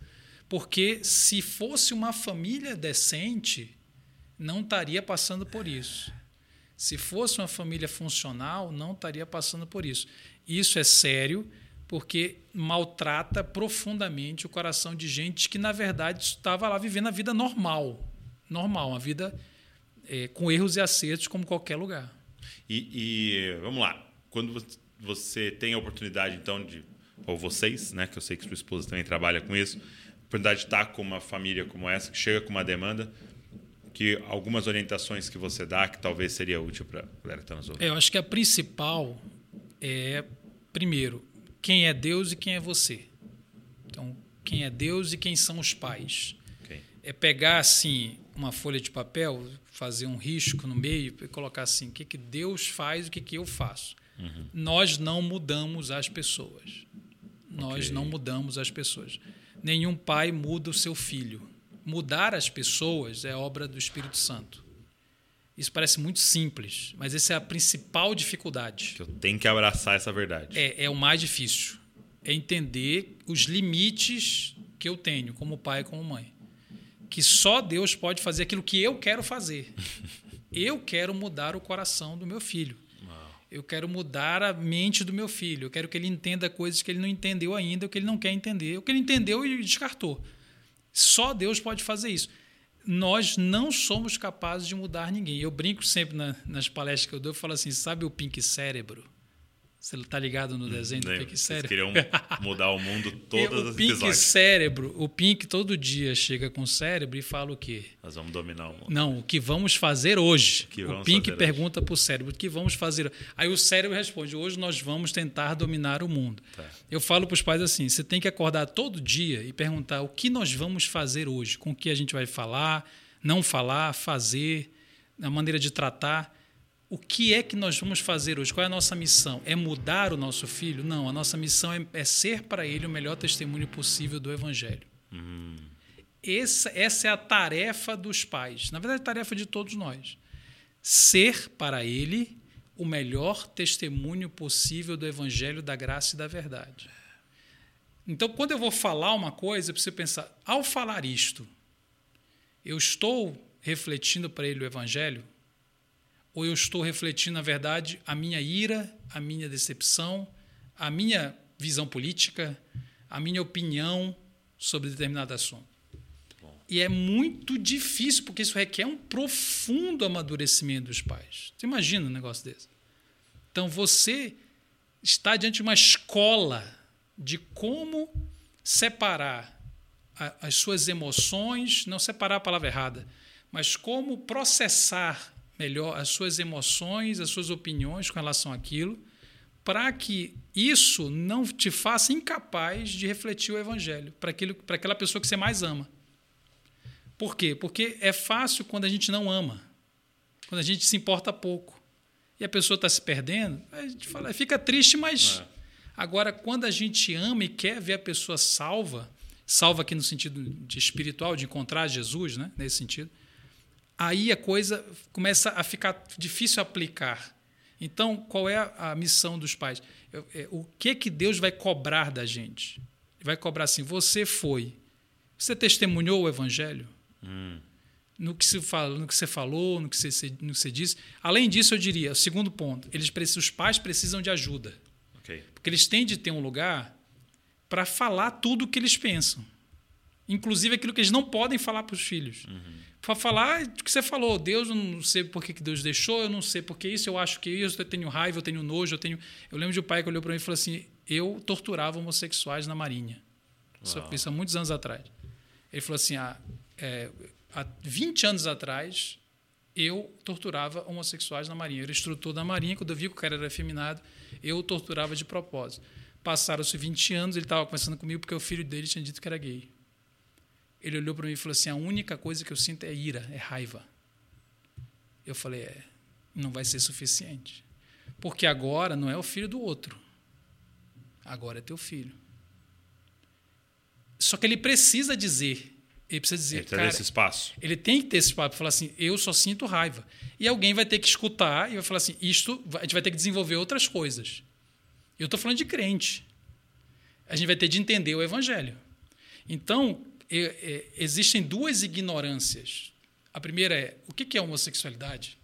porque se fosse uma família decente, não estaria passando por isso. Se fosse uma família funcional, não estaria passando por isso. Isso é sério porque maltrata profundamente o coração de gente que, na verdade, estava lá vivendo a vida normal. Normal, uma vida é, com erros e acertos, como qualquer lugar. E, e, vamos lá, quando você tem a oportunidade, então, de. Ou vocês, né? Que eu sei que sua esposa também trabalha com isso, a oportunidade de estar com uma família como essa, que chega com uma demanda, que algumas orientações que você dá, que talvez seria útil para a galera que está nos ouvindo. É, eu acho que a principal é, primeiro, quem é Deus e quem é você. Então, quem é Deus e quem são os pais. Okay. É pegar assim uma folha de papel, fazer um risco no meio e colocar assim: o que, que Deus faz e o que, que eu faço. Uhum. Nós não mudamos as pessoas. Nós okay. não mudamos as pessoas. Nenhum pai muda o seu filho. Mudar as pessoas é obra do Espírito Santo. Isso parece muito simples, mas essa é a principal dificuldade. Eu tenho que abraçar essa verdade. É, é o mais difícil. É entender os limites que eu tenho como pai e como mãe. Que só Deus pode fazer aquilo que eu quero fazer. eu quero mudar o coração do meu filho. Eu quero mudar a mente do meu filho. Eu quero que ele entenda coisas que ele não entendeu ainda, o que ele não quer entender, o que ele entendeu e descartou. Só Deus pode fazer isso nós não somos capazes de mudar ninguém. Eu brinco sempre na, nas palestras que eu dou, eu falo assim, sabe o pink cérebro? Você está ligado no hum, desenho do Pink Cérebro? Vocês queriam mudar o mundo todas as O Pink Cérebro, o Pink todo dia chega com o cérebro e fala o quê? Nós vamos dominar o mundo. Não, o que vamos fazer hoje. O, o Pink pergunta para o cérebro, o que vamos fazer? Aí o cérebro responde, hoje nós vamos tentar dominar o mundo. Tá. Eu falo para os pais assim, você tem que acordar todo dia e perguntar o que nós vamos fazer hoje, com o que a gente vai falar, não falar, fazer, a maneira de tratar o que é que nós vamos fazer hoje? Qual é a nossa missão? É mudar o nosso filho? Não, a nossa missão é, é ser para ele o melhor testemunho possível do Evangelho. Essa, essa é a tarefa dos pais. Na verdade, é a tarefa de todos nós. Ser para ele o melhor testemunho possível do Evangelho, da graça e da verdade. Então, quando eu vou falar uma coisa, eu preciso pensar: ao falar isto, eu estou refletindo para ele o Evangelho? Ou eu estou refletindo, na verdade, a minha ira, a minha decepção, a minha visão política, a minha opinião sobre determinado assunto? E é muito difícil, porque isso requer um profundo amadurecimento dos pais. Você imagina um negócio desse? Então, você está diante de uma escola de como separar as suas emoções, não separar a palavra errada, mas como processar melhor as suas emoções, as suas opiniões com relação àquilo, para que isso não te faça incapaz de refletir o evangelho para aquela pessoa que você mais ama. Por quê? Porque é fácil quando a gente não ama, quando a gente se importa pouco. E a pessoa está se perdendo, a gente fala, fica triste, mas é. agora quando a gente ama e quer ver a pessoa salva, salva aqui no sentido de espiritual, de encontrar Jesus, né, nesse sentido, aí a coisa começa a ficar difícil aplicar. Então, qual é a, missão dos pais? É, o que que Deus vai cobrar da gente? Vai cobrar assim: você foi, você testemunhou o Evangelho hum. no que se fala, no que você falou, no que você, no que você disse. Além disso, eu diria, o segundo ponto: eles precisam, os pais precisam de ajuda, okay. porque eles têm de ter um lugar para falar tudo o que eles pensam, inclusive aquilo que eles não podem falar para os filhos. Uhum para falar o que você falou. Deus, eu não sei por que Deus deixou, eu não sei por que isso, eu acho que isso, eu tenho raiva, eu tenho nojo, eu tenho. Eu lembro de um pai que olhou para mim e falou assim: eu torturava homossexuais na Marinha. Isso, isso há muitos anos atrás. Ele falou assim: ah, é, há 20 anos atrás, eu torturava homossexuais na Marinha. Eu era instrutor da Marinha, quando eu vi que o cara era afeminado, eu torturava de propósito. Passaram-se 20 anos, ele estava conversando comigo porque o filho dele tinha dito que era gay. Ele olhou para mim e falou assim: a única coisa que eu sinto é ira, é raiva. Eu falei: é, não vai ser suficiente. Porque agora não é o filho do outro. Agora é teu filho. Só que ele precisa dizer. Ele precisa dizer. Ele tem esse espaço. Ele tem que ter esse espaço para falar assim: eu só sinto raiva. E alguém vai ter que escutar e vai falar assim: isto, a gente vai ter que desenvolver outras coisas. Eu estou falando de crente. A gente vai ter de entender o evangelho. Então, existem duas ignorâncias. A primeira é o que é homossexualidade?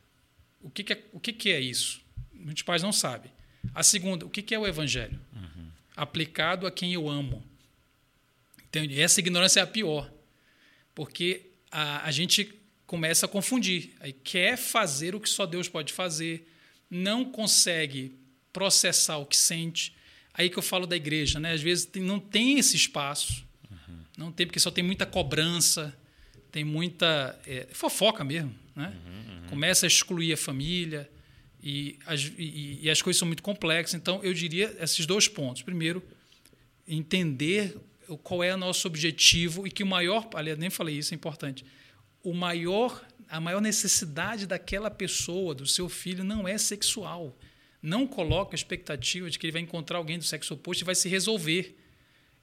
O que, é, o que, é isso? Muitos pais não sabem. A segunda, o que, é o evangelho? Uhum. Aplicado a quem eu amo. Entende? Essa ignorância é a pior. Porque a, a gente começa a confundir. Aí quer fazer o que só Deus pode fazer, não consegue processar o que sente. Aí que eu falo da igreja, né? Às vezes não tem esse espaço. Não tem porque só tem muita cobrança, tem muita é, fofoca mesmo, né? Uhum, uhum. Começa a excluir a família e as, e, e as coisas são muito complexas. Então eu diria esses dois pontos. Primeiro, entender qual é o nosso objetivo e que o maior, aliás, nem falei isso, é importante o maior, a maior necessidade daquela pessoa, do seu filho, não é sexual. Não coloca a expectativa de que ele vai encontrar alguém do sexo oposto e vai se resolver.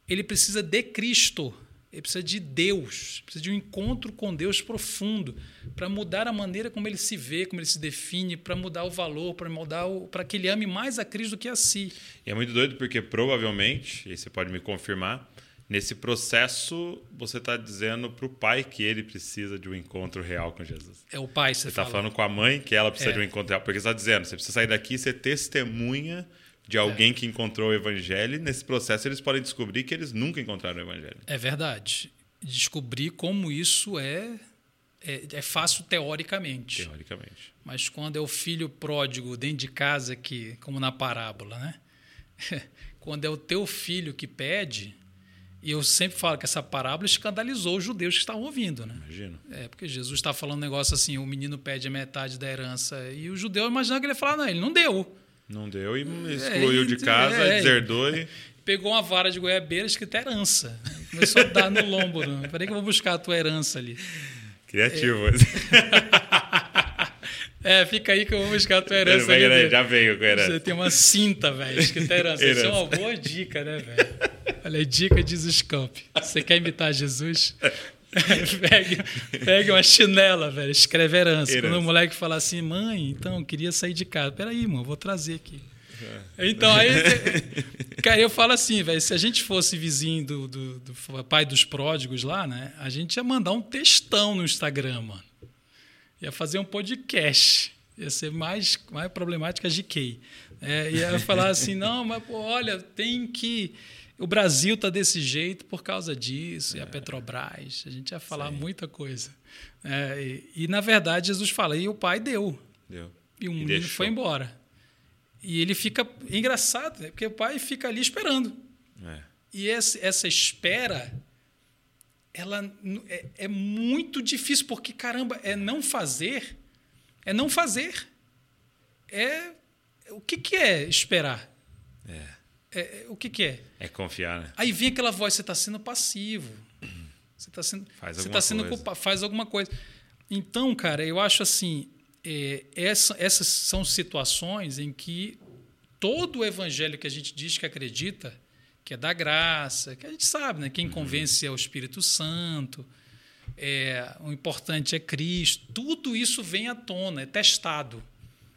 Ele precisa de Cristo. Ele precisa de Deus, precisa de um encontro com Deus profundo para mudar a maneira como ele se vê, como ele se define, para mudar o valor, para mudar para que ele ame mais a Cristo do que a si. E é muito doido porque provavelmente, e você pode me confirmar, Nesse processo, você está dizendo para o pai que ele precisa de um encontro real com Jesus. É o pai, você, você está falando com a mãe que ela precisa é. de um encontro real. Porque você está dizendo, você precisa sair daqui e ser testemunha de alguém é. que encontrou o evangelho. Nesse processo, eles podem descobrir que eles nunca encontraram o evangelho. É verdade. Descobrir como isso é, é, é fácil teoricamente. Teoricamente. Mas quando é o filho pródigo dentro de casa, que, como na parábola, né? quando é o teu filho que pede e eu sempre falo que essa parábola escandalizou os judeus que estavam ouvindo, né? Imagino. É, porque Jesus está falando um negócio assim, o menino pede a metade da herança. E o judeu imaginava que ele ia falar, não, ele não deu. Não deu e é, excluiu é, de casa, é, deserdou e... Pegou uma vara de goiabeira escrita herança. Começou a dar no lombo. Né? Peraí que eu vou buscar a tua herança ali. Criativo. É, é fica aí que eu vou buscar a tua herança. Ali, já veio com a herança. Você tem uma cinta, velho, escrita herança. herança. Isso é uma boa dica, né, velho? Olha, dica de Zuscamp. Você quer imitar Jesus? pegue, pegue uma chinela, velho, escreve herança. herança. Quando o moleque fala assim, mãe, então, eu queria sair de casa. Peraí, irmão, vou trazer aqui. É. Então, aí, cara, eu falo assim, velho, se a gente fosse vizinho do, do, do, pai dos pródigos lá, né, a gente ia mandar um textão no Instagram, mano. Ia fazer um podcast. Ia ser mais, mais problemática de Key. É, ia falar assim, não, mas pô, olha, tem que o Brasil está desse jeito por causa disso, é. e a é. Petrobras, a gente ia falar Sim. muita coisa. É, e, e, na verdade, Jesus fala, e o pai deu. Deu. E o menino foi embora. E ele fica. Engraçado, né? porque o pai fica ali esperando. É. E essa, essa espera, ela é, é muito difícil, porque, caramba, é não fazer. É não fazer. É. O que, que é esperar? É. É, o que, que é? É confiar, né? Aí vem aquela voz, você está sendo passivo. Você está sendo, faz você tá sendo culpado, faz alguma coisa. Então, cara, eu acho assim, é, essa, essas são situações em que todo o evangelho que a gente diz que acredita, que é da graça, que a gente sabe, né? Quem uhum. convence é o Espírito Santo, é, o importante é Cristo. Tudo isso vem à tona, é testado.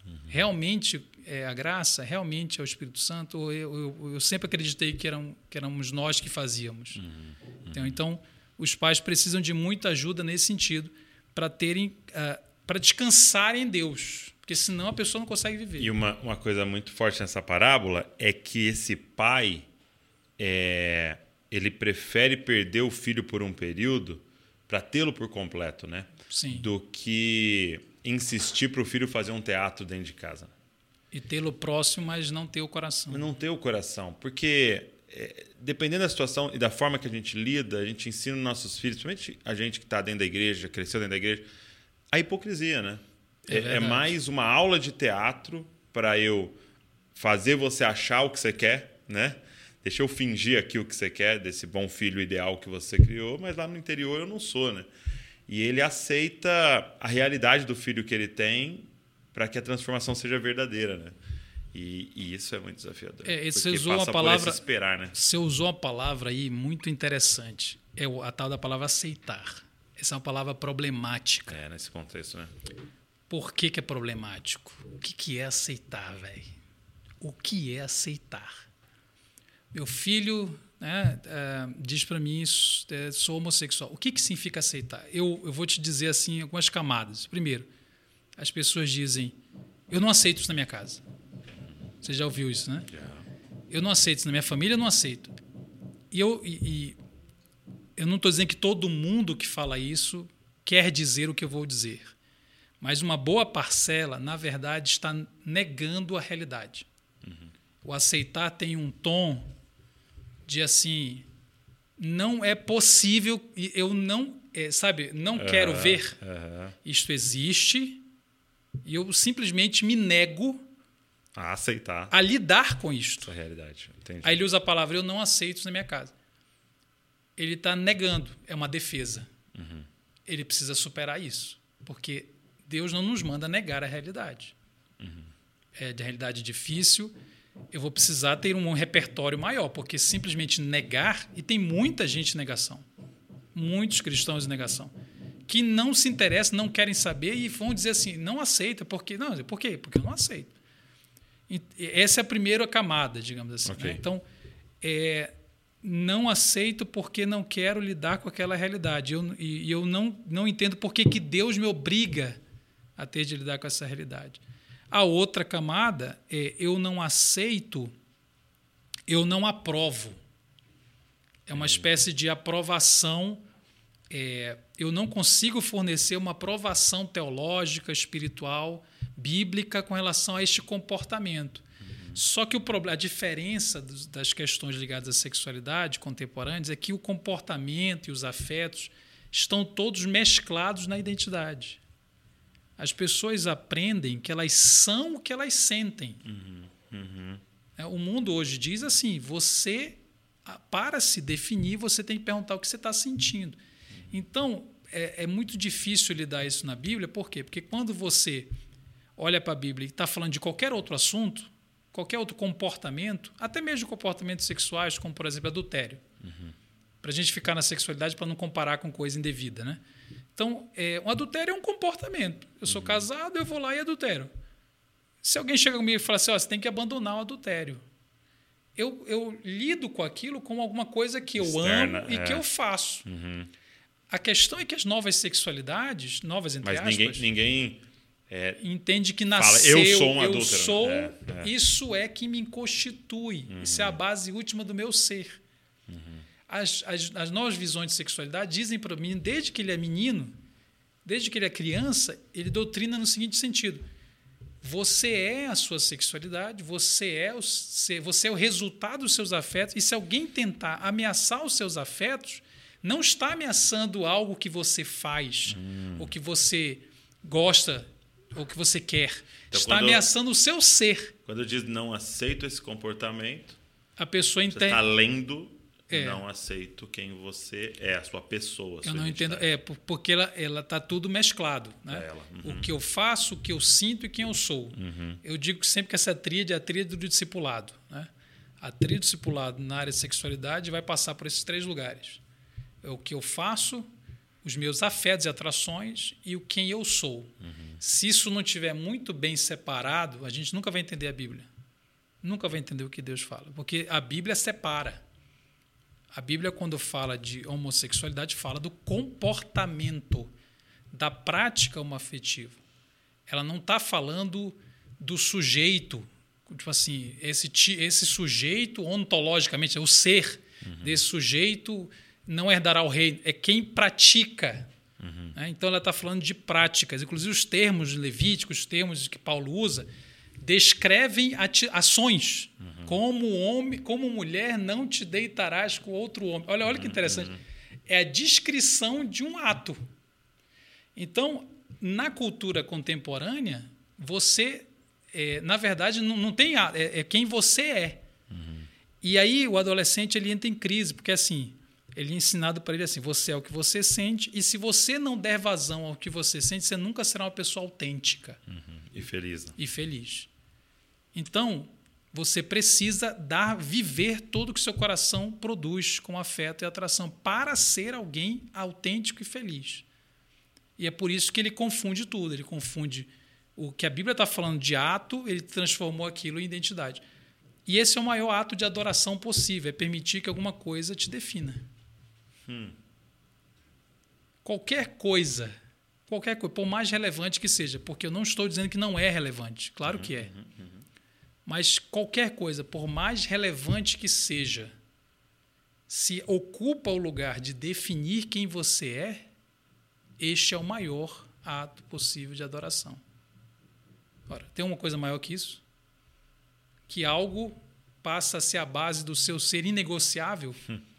Uhum. Realmente é a graça realmente é o Espírito Santo? Eu, eu, eu sempre acreditei que, eram, que éramos nós que fazíamos. Uhum, uhum. Então, então, os pais precisam de muita ajuda nesse sentido para terem, uh, para descansarem em Deus, porque senão a pessoa não consegue viver. E uma, uma coisa muito forte nessa parábola é que esse pai é, ele prefere perder o filho por um período para tê-lo por completo, né? Sim. Do que insistir para o filho fazer um teatro dentro de casa. E tê-lo próximo, mas não ter o coração. Não ter o coração. Porque, é, dependendo da situação e da forma que a gente lida, a gente ensina os nossos filhos, principalmente a gente que está dentro da igreja, cresceu dentro da igreja, a hipocrisia, né? É, é, é mais uma aula de teatro para eu fazer você achar o que você quer, né? Deixa eu fingir aqui o que você quer, desse bom filho ideal que você criou, mas lá no interior eu não sou, né? E ele aceita a realidade do filho que ele tem para que a transformação seja verdadeira, né? E, e isso é muito desafiador. É, você usou uma palavra. Esperar, né? Você usou uma palavra aí muito interessante. É a tal da palavra aceitar. Essa é uma palavra problemática. É, nesse contexto, né? Por que, que é problemático? O que, que é aceitar, velho? O que é aceitar? Meu filho né, é, diz para mim, é, sou homossexual. O que, que significa aceitar? Eu, eu vou te dizer assim algumas camadas. Primeiro, as pessoas dizem: Eu não aceito isso na minha casa. Você já ouviu isso, né? Eu não aceito isso na minha família, eu não aceito. E eu, e, e eu não estou dizendo que todo mundo que fala isso quer dizer o que eu vou dizer. Mas uma boa parcela, na verdade, está negando a realidade. Uhum. O aceitar tem um tom de assim, não é possível, eu não, é, sabe, não uhum, quero ver. Uhum. Isto existe e eu simplesmente me nego a aceitar, a lidar com isto. A realidade. Entendi. Aí ele usa a palavra eu não aceito isso na minha casa. Ele está negando, é uma defesa. Uhum. Ele precisa superar isso, porque Deus não nos manda negar a realidade. Uhum. É de realidade difícil eu vou precisar ter um repertório maior, porque simplesmente negar, e tem muita gente em negação, muitos cristãos em negação, que não se interessam, não querem saber e vão dizer assim, não aceita, porque não, por quê? Porque eu não aceito. E essa é a primeira camada, digamos assim. Okay. Né? Então, é, não aceito porque não quero lidar com aquela realidade. Eu, e, e eu não, não entendo por que Deus me obriga a ter de lidar com essa realidade. A outra camada é eu não aceito, eu não aprovo. É uma espécie de aprovação. É, eu não consigo fornecer uma aprovação teológica, espiritual, bíblica com relação a este comportamento. Uhum. Só que o problema, a diferença dos, das questões ligadas à sexualidade contemporâneas é que o comportamento e os afetos estão todos mesclados na identidade as pessoas aprendem que elas são o que elas sentem. Uhum, uhum. É, o mundo hoje diz assim: você, para se definir, você tem que perguntar o que você está sentindo. Uhum. Então, é, é, muito difícil lidar isso na Bíblia, por quê? Porque quando você olha para a Bíblia e está falando de qualquer outro assunto, qualquer outro comportamento, até mesmo comportamentos sexuais, como, por exemplo, adultério. Uhum. Para a gente ficar na sexualidade para não comparar com coisa indevida, né? Então, é, um adultério é um comportamento. Eu sou uhum. casado, eu vou lá e adultério. Se alguém chega comigo e fala assim, oh, você tem que abandonar o adultério. Eu, eu lido com aquilo como alguma coisa que eu Externa, amo e é. que eu faço. Uhum. A questão é que as novas sexualidades, novas entre Mas aspas, ninguém, ninguém é, entende que nasceu, fala, eu sou um adúltero. Eu sou, é, é. Isso é que me constitui. Uhum. Isso é a uhum. base última do meu ser as, as, as novas visões de sexualidade dizem para mim, desde que ele é menino, desde que ele é criança, ele doutrina no seguinte sentido: você é a sua sexualidade, você é o, você é o resultado dos seus afetos, e se alguém tentar ameaçar os seus afetos, não está ameaçando algo que você faz, hum. ou que você gosta, ou que você quer. Então, está ameaçando o seu ser. Quando diz não aceito esse comportamento, a pessoa entende. Está lendo é. Não aceito quem você é, a sua pessoa. eu não entendo. É, porque ela está tudo mesclado. Né? É uhum. O que eu faço, o que eu sinto e quem eu sou. Uhum. Eu digo sempre que essa tríade é a tríade do discipulado. Né? A tríade do discipulado na área de sexualidade vai passar por esses três lugares: o que eu faço, os meus afetos e atrações e o quem eu sou. Uhum. Se isso não estiver muito bem separado, a gente nunca vai entender a Bíblia. Nunca vai entender o que Deus fala. Porque a Bíblia separa. A Bíblia, quando fala de homossexualidade, fala do comportamento, da prática homoafetiva. Ela não está falando do sujeito, tipo assim, esse, esse sujeito ontologicamente, o ser uhum. desse sujeito não herdará o reino, é quem pratica. Uhum. Né? Então ela está falando de práticas, inclusive os termos levíticos, os termos que Paulo usa, descrevem ações. Uhum. Como homem, como mulher, não te deitarás com outro homem. Olha, olha que interessante. Uhum. É a descrição de um ato. Então, na cultura contemporânea, você, é, na verdade, não, não tem é, é, quem você é. Uhum. E aí o adolescente ele entra em crise, porque assim, ele é ensinado para ele assim: você é o que você sente, e se você não der vazão ao que você sente, você nunca será uma pessoa autêntica. Uhum. E feliz. Né? E feliz. Então, você precisa dar, viver tudo que seu coração produz com afeto e atração para ser alguém autêntico e feliz. E é por isso que ele confunde tudo. Ele confunde o que a Bíblia está falando de ato, ele transformou aquilo em identidade. E esse é o maior ato de adoração possível, é permitir que alguma coisa te defina. Hum. Qualquer coisa Qualquer coisa, por mais relevante que seja, porque eu não estou dizendo que não é relevante, claro que é. Mas qualquer coisa, por mais relevante que seja, se ocupa o lugar de definir quem você é, este é o maior ato possível de adoração. Ora, tem uma coisa maior que isso? Que algo passa a ser a base do seu ser inegociável?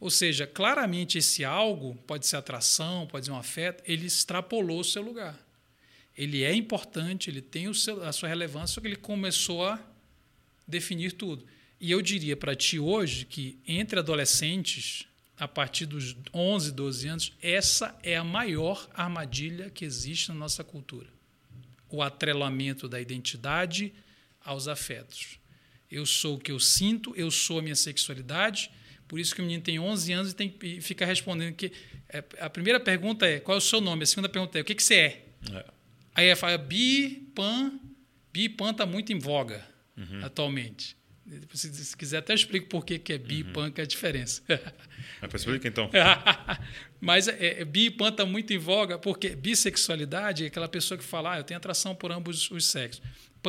Ou seja, claramente esse algo, pode ser atração, pode ser um afeto, ele extrapolou o seu lugar. Ele é importante, ele tem seu, a sua relevância, só que ele começou a definir tudo. E eu diria para ti hoje que entre adolescentes, a partir dos 11, 12 anos, essa é a maior armadilha que existe na nossa cultura. O atrelamento da identidade aos afetos. Eu sou o que eu sinto, eu sou a minha sexualidade, por isso que o menino tem 11 anos e, tem, e fica respondendo que é, a primeira pergunta é qual é o seu nome, a segunda pergunta é o que, que você é? é. Aí ele fala bi, pan, bi pan está muito em voga uhum. atualmente. Se, se, quiser, até explico por que, que é bi e uhum. pan, que é a diferença. Mas explica então. Mas é, é, bi e pan está muito em voga porque bissexualidade é aquela pessoa que fala, ah, eu tenho atração por ambos os sexos.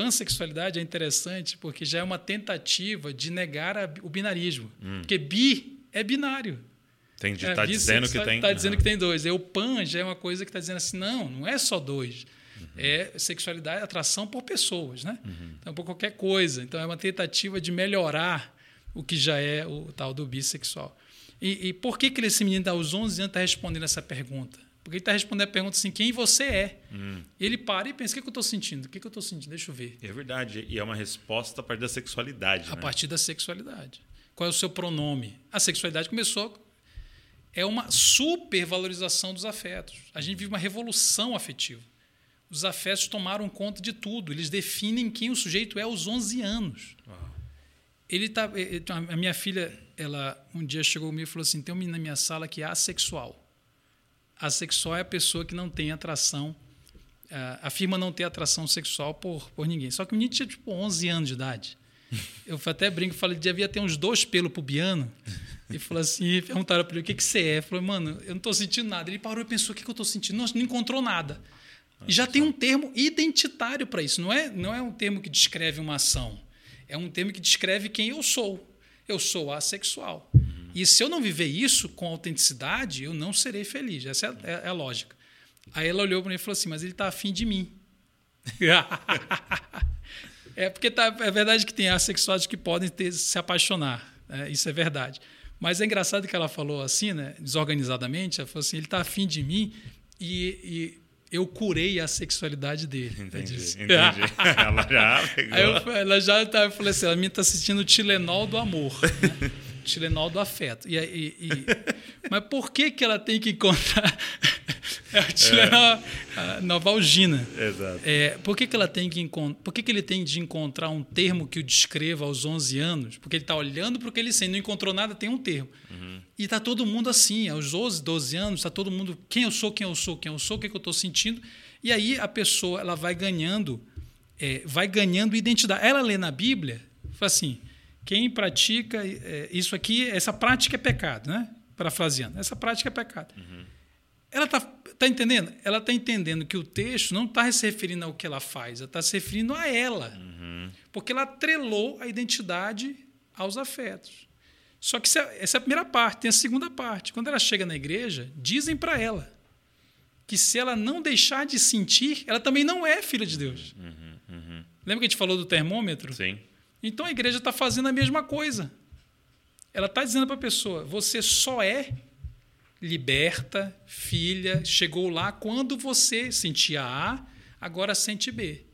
Pansexualidade é interessante porque já é uma tentativa de negar a, o binarismo. Hum. Porque bi é binário. Entendi. Está é, dizendo que tem. Está dizendo que tem dois. E o pan já é uma coisa que está dizendo assim, não, não é só dois. Uhum. É sexualidade, atração por pessoas, né? Uhum. Então, por qualquer coisa. Então, é uma tentativa de melhorar o que já é o tal do bissexual. E, e por que, que esse menino, aos 11 anos, está respondendo essa pergunta? Porque ele está respondendo a pergunta assim: quem você é? Hum. Ele para e pensa: o que, é que eu estou sentindo? O que, é que eu estou sentindo? Deixa eu ver. É verdade. E é uma resposta a partir da sexualidade. A né? partir da sexualidade. Qual é o seu pronome? A sexualidade começou. É uma supervalorização dos afetos. A gente vive uma revolução afetiva. Os afetos tomaram conta de tudo. Eles definem quem o sujeito é aos 11 anos. Uau. Ele tá, a minha filha, ela um dia chegou comigo e falou assim: tem um menino na minha sala que é assexual assexual é a pessoa que não tem atração, uh, afirma não ter atração sexual por, por ninguém. Só que o menino tinha tipo 11 anos de idade. Eu até brinco, falei, devia ter uns dois pelos pubiano. E falou assim, perguntaram para ele, o que, que você é? Falou, mano, eu não estou sentindo nada. Ele parou e pensou, o que, que eu estou sentindo? Não, não encontrou nada. E já tem um termo identitário para isso. Não é, não é um termo que descreve uma ação. É um termo que descreve quem eu sou. Eu sou assexual. E se eu não viver isso com autenticidade, eu não serei feliz. Essa é, é, é a lógica. Aí ela olhou para mim e falou assim: Mas ele está afim de mim. é porque tá, é verdade que tem assexuais que podem ter, se apaixonar. É, isso é verdade. Mas é engraçado que ela falou assim, né, desorganizadamente. Ela falou assim: Ele está afim de mim e, e eu curei a sexualidade dele. Entendi, entendi. ela já pegou. Aí eu, ela já tá, eu falei assim, ela me está assistindo o Tilenol do amor. Né? Tilenol do afeto. E, e, e, mas por que, que ela tem que encontrar. é o Tilenol é. Novalgina. Exato. É, por que, que ela tem que Por que, que ele tem de encontrar um termo que o descreva aos 11 anos? Porque ele está olhando para o que ele sente, não encontrou nada, tem um termo. Uhum. E está todo mundo assim, aos 12, 12 anos, está todo mundo. Quem eu sou, quem eu sou, quem eu sou, o que, que eu estou sentindo. E aí a pessoa ela vai ganhando. É, vai ganhando identidade. Ela lê na Bíblia, fala assim: quem pratica é, isso aqui, essa prática é pecado, né? Parafraseando, essa prática é pecado. Uhum. Ela está tá entendendo? Ela está entendendo que o texto não está se referindo ao que ela faz, ela está se referindo a ela. Uhum. Porque ela atrelou a identidade aos afetos. Só que essa é a primeira parte, tem a segunda parte. Quando ela chega na igreja, dizem para ela que se ela não deixar de sentir, ela também não é filha de Deus. Uhum, uhum. Lembra que a gente falou do termômetro? Sim. Então a igreja está fazendo a mesma coisa. Ela está dizendo para a pessoa: você só é liberta, filha, chegou lá quando você sentia A, agora sente B.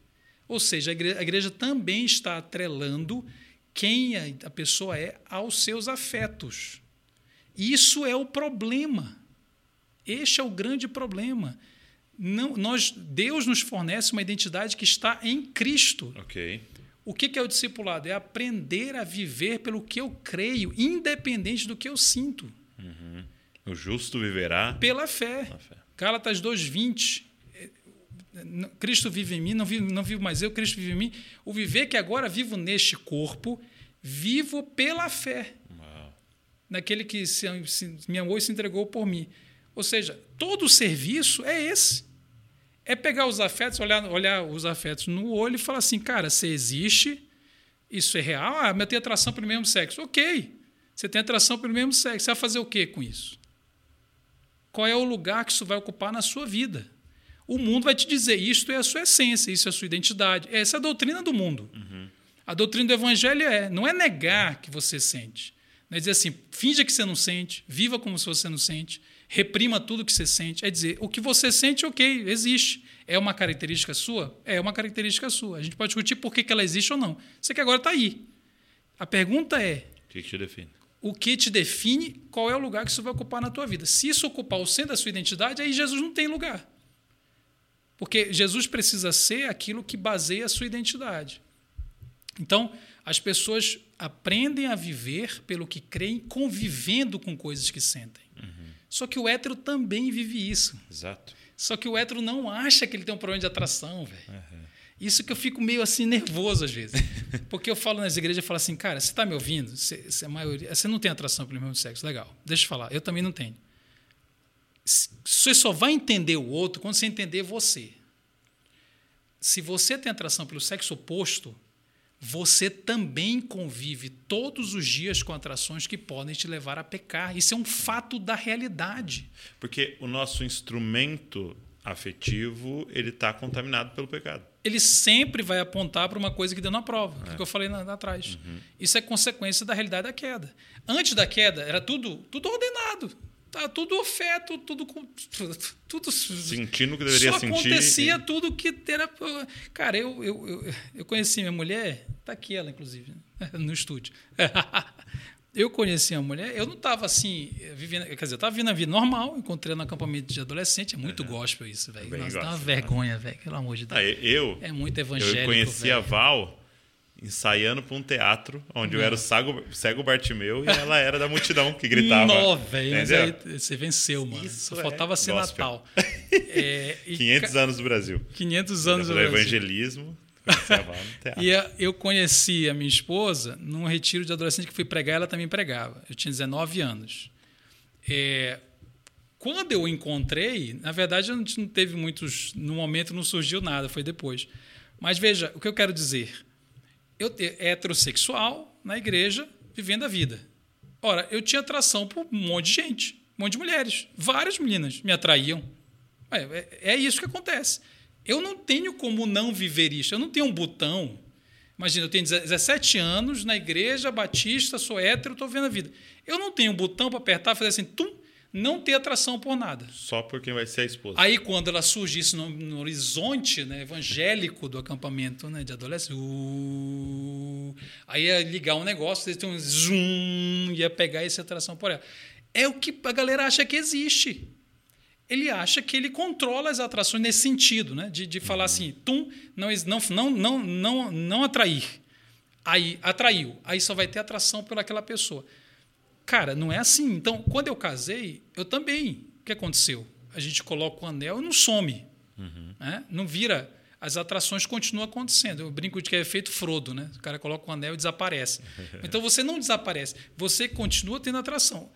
Ou seja, a igreja, a igreja também está atrelando quem a pessoa é aos seus afetos. Isso é o problema. Este é o grande problema. Não, nós, Deus nos fornece uma identidade que está em Cristo. Ok. O que é o discipulado? É aprender a viver pelo que eu creio, independente do que eu sinto. Uhum. O justo viverá pela fé. fé. Gálatas 2,20. Cristo vive em mim, não vivo, não vivo mais eu, Cristo vive em mim. O viver que agora vivo neste corpo, vivo pela fé. Uau. Naquele que se, se me amou e se entregou por mim. Ou seja, todo o serviço é esse. É pegar os afetos, olhar, olhar os afetos no olho e falar assim, cara, você existe, isso é real, ah, mas eu tenho atração pelo mesmo sexo. Ok, você tem atração pelo mesmo sexo. Você vai fazer o que com isso? Qual é o lugar que isso vai ocupar na sua vida? O mundo vai te dizer, isto é a sua essência, isso é a sua identidade. Essa é a doutrina do mundo. Uhum. A doutrina do evangelho é, não é negar que você sente. Não é dizer assim, finja que você não sente, viva como se você não sente, reprima tudo que você sente. É dizer, o que você sente, ok, existe. É uma característica sua? É uma característica sua. A gente pode discutir por que ela existe ou não. Você que agora está aí. A pergunta é... O que, que te define? O que te define qual é o lugar que isso vai ocupar na tua vida. Se isso ocupar o centro da sua identidade, aí Jesus não tem lugar. Porque Jesus precisa ser aquilo que baseia a sua identidade. Então, as pessoas aprendem a viver pelo que creem, convivendo com coisas que sentem. Só que o hétero também vive isso. Exato. Só que o hétero não acha que ele tem um problema de atração, velho. Uhum. Isso que eu fico meio assim nervoso às vezes. Porque eu falo nas igrejas, eu falo assim, cara, você está me ouvindo? Você, você, a maioria, você não tem atração pelo mesmo sexo. Legal. Deixa eu falar. Eu também não tenho. Você só vai entender o outro quando você entender você. Se você tem atração pelo sexo oposto, você também convive todos os dias com atrações que podem te levar a pecar. Isso é um fato da realidade. Porque o nosso instrumento afetivo ele está contaminado pelo pecado. Ele sempre vai apontar para uma coisa que deu na prova, é. que eu falei lá atrás. Uhum. Isso é consequência da realidade da queda. Antes da queda era tudo tudo ordenado, tá tudo afeto, tudo tudo sentindo o que deveria só sentir. acontecia e... tudo que era cara eu, eu, eu, eu conheci minha mulher tá aqui ela inclusive no estúdio eu conheci a mulher eu não estava assim vivendo quer dizer eu estava vivendo a vida normal encontrei no acampamento de adolescente é muito uhum. gospel isso velho nossa dá uma vergonha velho pelo amor de Deus ah, eu é muito evangélico eu conheci véio. a Val ensaiando para um teatro onde eu era o cego, cego Bartimeu e ela era da multidão que gritava. Nó, velho. Você venceu, mano. Isso Só faltava é ser gospel. Natal. É, 500 anos do Brasil. 500 anos do Brasil. evangelismo. e eu conheci a minha esposa num retiro de adolescente que fui pregar, ela também pregava. Eu tinha 19 anos. É, quando eu encontrei, na verdade, a gente não teve muitos. No momento não surgiu nada, foi depois. Mas veja, o que eu quero dizer eu heterossexual na igreja, vivendo a vida. Ora, eu tinha atração por um monte de gente, um monte de mulheres. Várias meninas me atraíam. É, é, é isso que acontece. Eu não tenho como não viver isso. Eu não tenho um botão. Imagina, eu tenho 17 anos na igreja batista, sou hétero, estou vendo a vida. Eu não tenho um botão para apertar e fazer assim, tum, não ter atração por nada. Só por quem vai ser a esposa. Aí, quando ela surgisse no, no horizonte né, evangélico do acampamento né, de adolescentes, uh, aí ia ligar um negócio, ia ter um zoom, ia pegar essa atração por ela. É o que a galera acha que existe. Ele acha que ele controla as atrações nesse sentido, né? de, de falar uhum. assim, tum, não, não, não, não, não, não atrair. Aí atraiu, aí só vai ter atração por aquela pessoa. Cara, não é assim. Então, quando eu casei, eu também. O que aconteceu? A gente coloca o anel e não some. Uhum. Né? Não vira. As atrações continuam acontecendo. Eu brinco de que é efeito Frodo, né? O cara coloca o anel e desaparece. Então você não desaparece. Você continua tendo atração.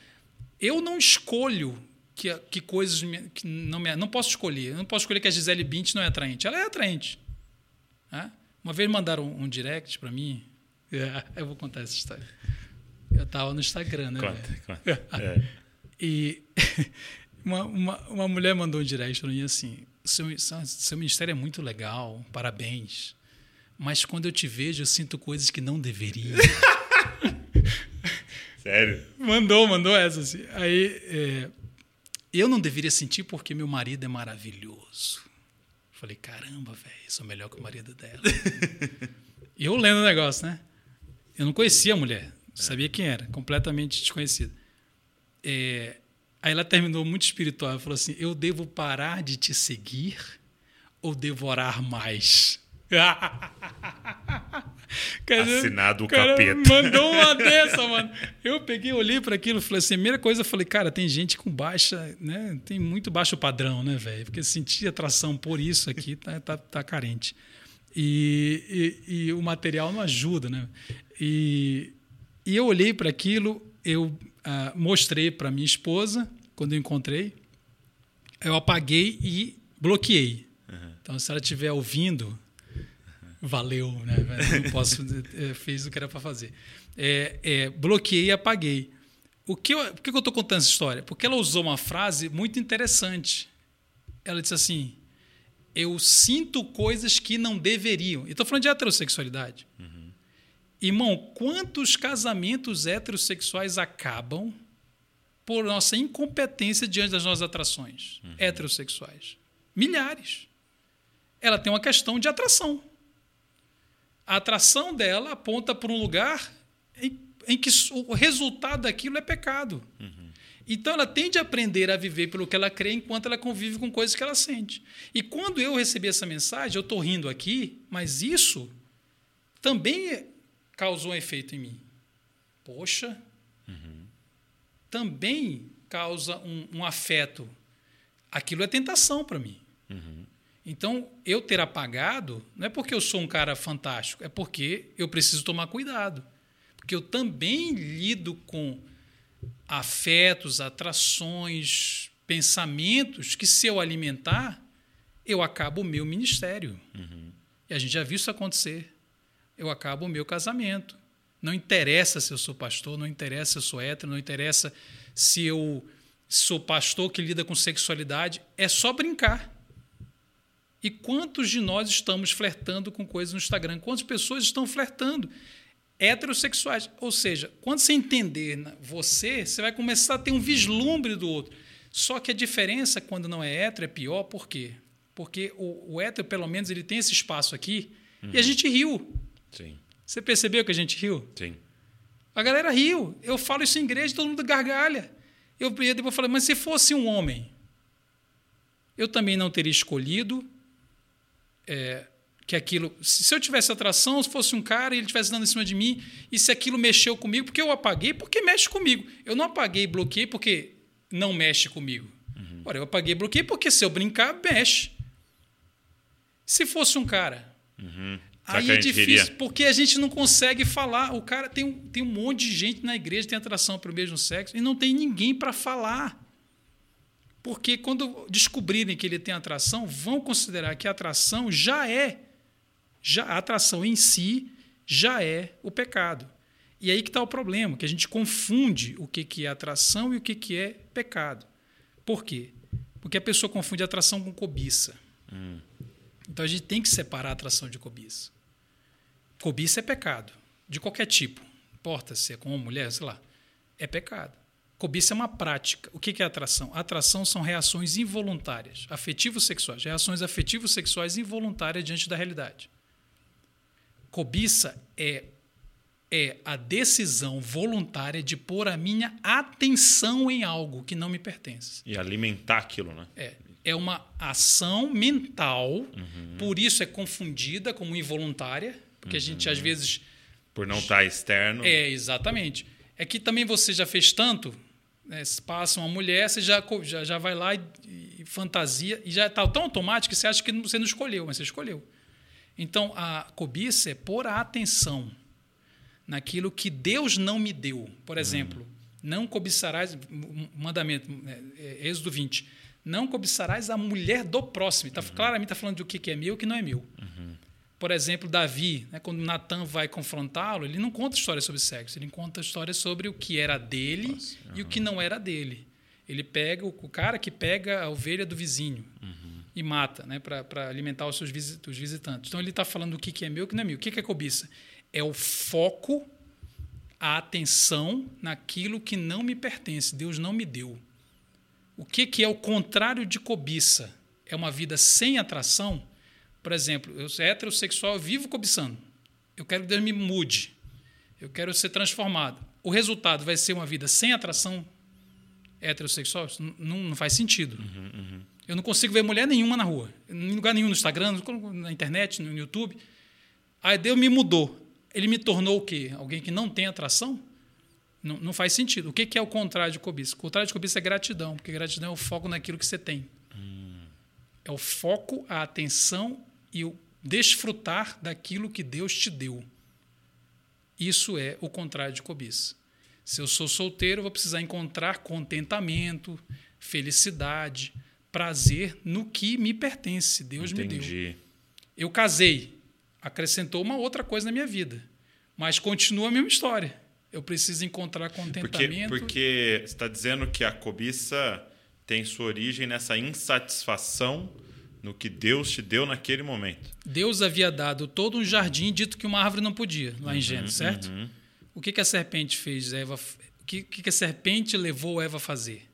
Eu não escolho que, que coisas que não me. Não posso escolher. Eu não posso escolher que a Gisele Bint não é atraente. Ela é atraente. Né? Uma vez mandaram um, um direct para mim. eu vou contar essa história. Eu estava no Instagram, né? Conta, conta. É. e uma, uma, uma, mulher mandou um direct para mim assim: seu, seu ministério é muito legal, parabéns. Mas quando eu te vejo, eu sinto coisas que não deveria. Sério? Mandou, mandou essa. Assim. Aí, é, eu não deveria sentir porque meu marido é maravilhoso. Falei, caramba, velho, sou melhor que o marido dela. e eu lendo o negócio, né? Eu não conhecia a mulher. Sabia quem era, completamente desconhecida. É, aí ela terminou muito espiritual. Ela falou assim: Eu devo parar de te seguir ou devo orar mais? Assinado o cara capeta. Mandou uma dessa, mano. Eu peguei, olhei para aquilo, falei assim: a primeira coisa, eu falei, cara, tem gente com baixa, né? Tem muito baixo padrão, né, velho? Porque sentir atração por isso aqui tá, tá, tá carente. E, e, e, o material não ajuda, né? E, e eu olhei para aquilo, eu ah, mostrei para minha esposa, quando eu encontrei, eu apaguei e bloqueei. Uhum. Então, se ela estiver ouvindo, valeu, né? Não posso, é, fez o que era para fazer. É, é, bloqueei e apaguei. O que eu, por que eu estou contando essa história? Porque ela usou uma frase muito interessante. Ela disse assim: Eu sinto coisas que não deveriam. E estou falando de heterossexualidade. Uhum. Irmão, quantos casamentos heterossexuais acabam por nossa incompetência diante das nossas atrações uhum. heterossexuais? Milhares. Ela tem uma questão de atração. A atração dela aponta para um lugar em em que o resultado daquilo é pecado. Uhum. Então ela tende a aprender a viver pelo que ela crê enquanto ela convive com coisas que ela sente. E quando eu recebi essa mensagem, eu estou rindo aqui, mas isso também causou um efeito em mim. Poxa, uhum. também causa um, um, afeto. Aquilo é tentação para mim. Uhum. Então, eu ter apagado não é porque eu sou um cara fantástico, é porque eu preciso tomar cuidado porque eu também lido com afetos, atrações, pensamentos que, se eu alimentar, eu acabo o meu ministério. Uhum. E a gente já viu isso acontecer. Eu acabo o meu casamento. Não interessa se eu sou pastor, não interessa se eu sou hétero, não interessa se eu sou pastor que lida com sexualidade. É só brincar. E quantos de nós estamos flertando com coisas no Instagram? Quantas pessoas estão flertando? heterossexuais. Ou seja, quando você entender você, você vai começar a ter um vislumbre do outro. Só que a diferença quando não é hétero é pior, por quê? Porque o, o hétero, pelo menos, ele tem esse espaço aqui uhum. e a uhum. gente riu. Sim. Você percebeu que a gente riu? Sim. A galera riu. Eu falo isso em igreja, todo mundo gargalha. Eu depois falei, mas se fosse um homem, eu também não teria escolhido é, que aquilo. Se eu tivesse atração, se fosse um cara e ele estivesse dando em cima de mim, e se aquilo mexeu comigo, porque eu apaguei, porque mexe comigo. Eu não apaguei e bloqueei porque não mexe comigo. Uhum. Ora, eu apaguei e bloqueei porque se eu brincar, mexe. Se fosse um cara. Uhum. Aí é difícil, porque a gente não consegue falar. O cara tem, tem um monte de gente na igreja que tem atração para o mesmo sexo e não tem ninguém para falar. Porque quando descobrirem que ele tem atração, vão considerar que a atração já é já a atração em si já é o pecado. E aí que está o problema, que a gente confunde o que, que é atração e o que, que é pecado. Por quê? Porque a pessoa confunde atração com cobiça. Hum. Então a gente tem que separar atração de cobiça. Cobiça é pecado, de qualquer tipo. Importa se é com uma mulher, sei lá. É pecado. Cobiça é uma prática. O que é atração? Atração são reações involuntárias, afetivos sexuais, reações afetivos sexuais involuntárias diante da realidade. Cobiça é é a decisão voluntária de pôr a minha atenção em algo que não me pertence. E alimentar aquilo, né? É. É uma ação mental, uhum. por isso é confundida como involuntária, porque uhum. a gente às uhum. vezes. Por não estar tá externo. É, exatamente. É que também você já fez tanto, né, passa uma mulher, você já, já, já vai lá e, e fantasia, e já está tão automático que você acha que você não escolheu, mas você escolheu. Então, a cobiça é pôr a atenção naquilo que Deus não me deu. Por uhum. exemplo, não cobiçarás, mandamento, é, é, Êxodo 20, não cobiçarás a mulher do próximo. Tá, uhum. Claramente está falando do que é meu e o que não é meu. Uhum. Por exemplo, Davi, né, quando Natan vai confrontá-lo, ele não conta histórias sobre sexo, ele conta histórias sobre o que era dele Nossa, e o que não era dele. Ele pega o, cara que pega a ovelha do vizinho. Uhum e mata, né, para alimentar os seus os visitantes. Então ele está falando o que, que é meu e o que não é meu. O que, que é cobiça? É o foco, a atenção naquilo que não me pertence, Deus não me deu. O que, que é o contrário de cobiça? É uma vida sem atração? Por exemplo, eu sou heterossexual, eu vivo cobiçando. Eu quero que Deus me mude. Eu quero ser transformado. O resultado vai ser uma vida sem atração heterossexual? Não, não faz sentido. Uhum, uhum. Eu não consigo ver mulher nenhuma na rua, em lugar nenhum no Instagram, na internet, no YouTube. Aí Deus me mudou. Ele me tornou o quê? Alguém que não tem atração? Não, não faz sentido. O que, é o contrário de cobiça? O contrário de cobiça é gratidão, porque gratidão é o foco naquilo que você tem. Hum. É o foco, a atenção e o desfrutar daquilo que Deus te deu. Isso é o contrário de cobiça. Se eu sou solteiro, eu vou precisar encontrar contentamento, felicidade, prazer no que me pertence. Deus Entendi. me deu. Eu casei, acrescentou uma outra coisa na minha vida, mas continua a mesma história. Eu preciso encontrar Porque, contentamento. porque você está dizendo que a cobiça tem sua origem nessa insatisfação no que Deus te deu naquele momento. Deus havia dado todo um jardim dito que uma árvore não podia, lá em Gênesis, certo? uhum. O que, que a serpente fez? Eva, o que, que a serpente levou Eva a fazer?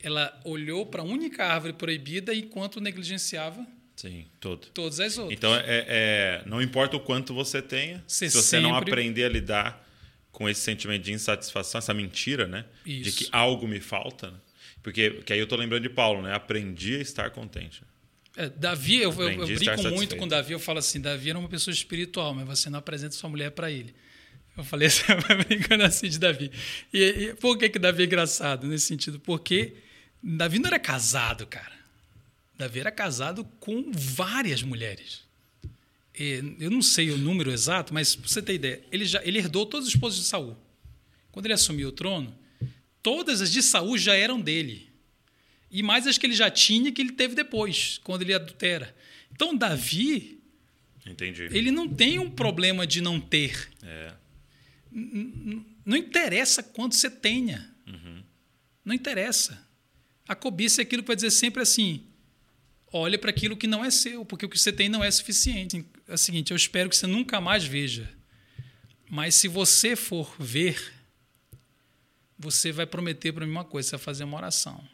Ela olhou para a única árvore proibida enquanto negligenciava Sim, todo. todas as outras. Então, é, é- não importa o quanto você tenha, Você se você não sempre- aprender a lidar com esse sentimento de insatisfação, essa mentira, né? De Isso. que algo me falta. né? Porque que aí eu tô lembrando de Paulo, né? Aprendi a estar contente. É, Davi, eu, eu, eu brinco muito satisfeito. com Davi, eu falo assim, Davi era uma pessoa espiritual, mas você não apresenta sua mulher para ele. Eu falei assim, brincando assim de Davi. E, e por que que Davi é engraçado nesse sentido? Porque Davi não era casado, cara. Davi era casado com várias mulheres. E eu não sei o número exato, mas pra você ter ideia, ele já ele herdou todas as esposas de Saul. Quando ele assumiu o trono, todas as de Saul já eram dele e mais as que ele já tinha que ele teve depois, quando ele adultera. Então, Davi, Entendi. ele não tem um problema de não ter. É. Não interessa quanto você tenha. Não interessa. A cobiça é aquilo que vai dizer sempre assim: olha para aquilo que não é seu, porque o que você tem não é suficiente. É o seguinte, eu espero que você nunca mais veja. Mas se você for ver, você vai prometer para mim uma coisa: você vai fazer uma oração.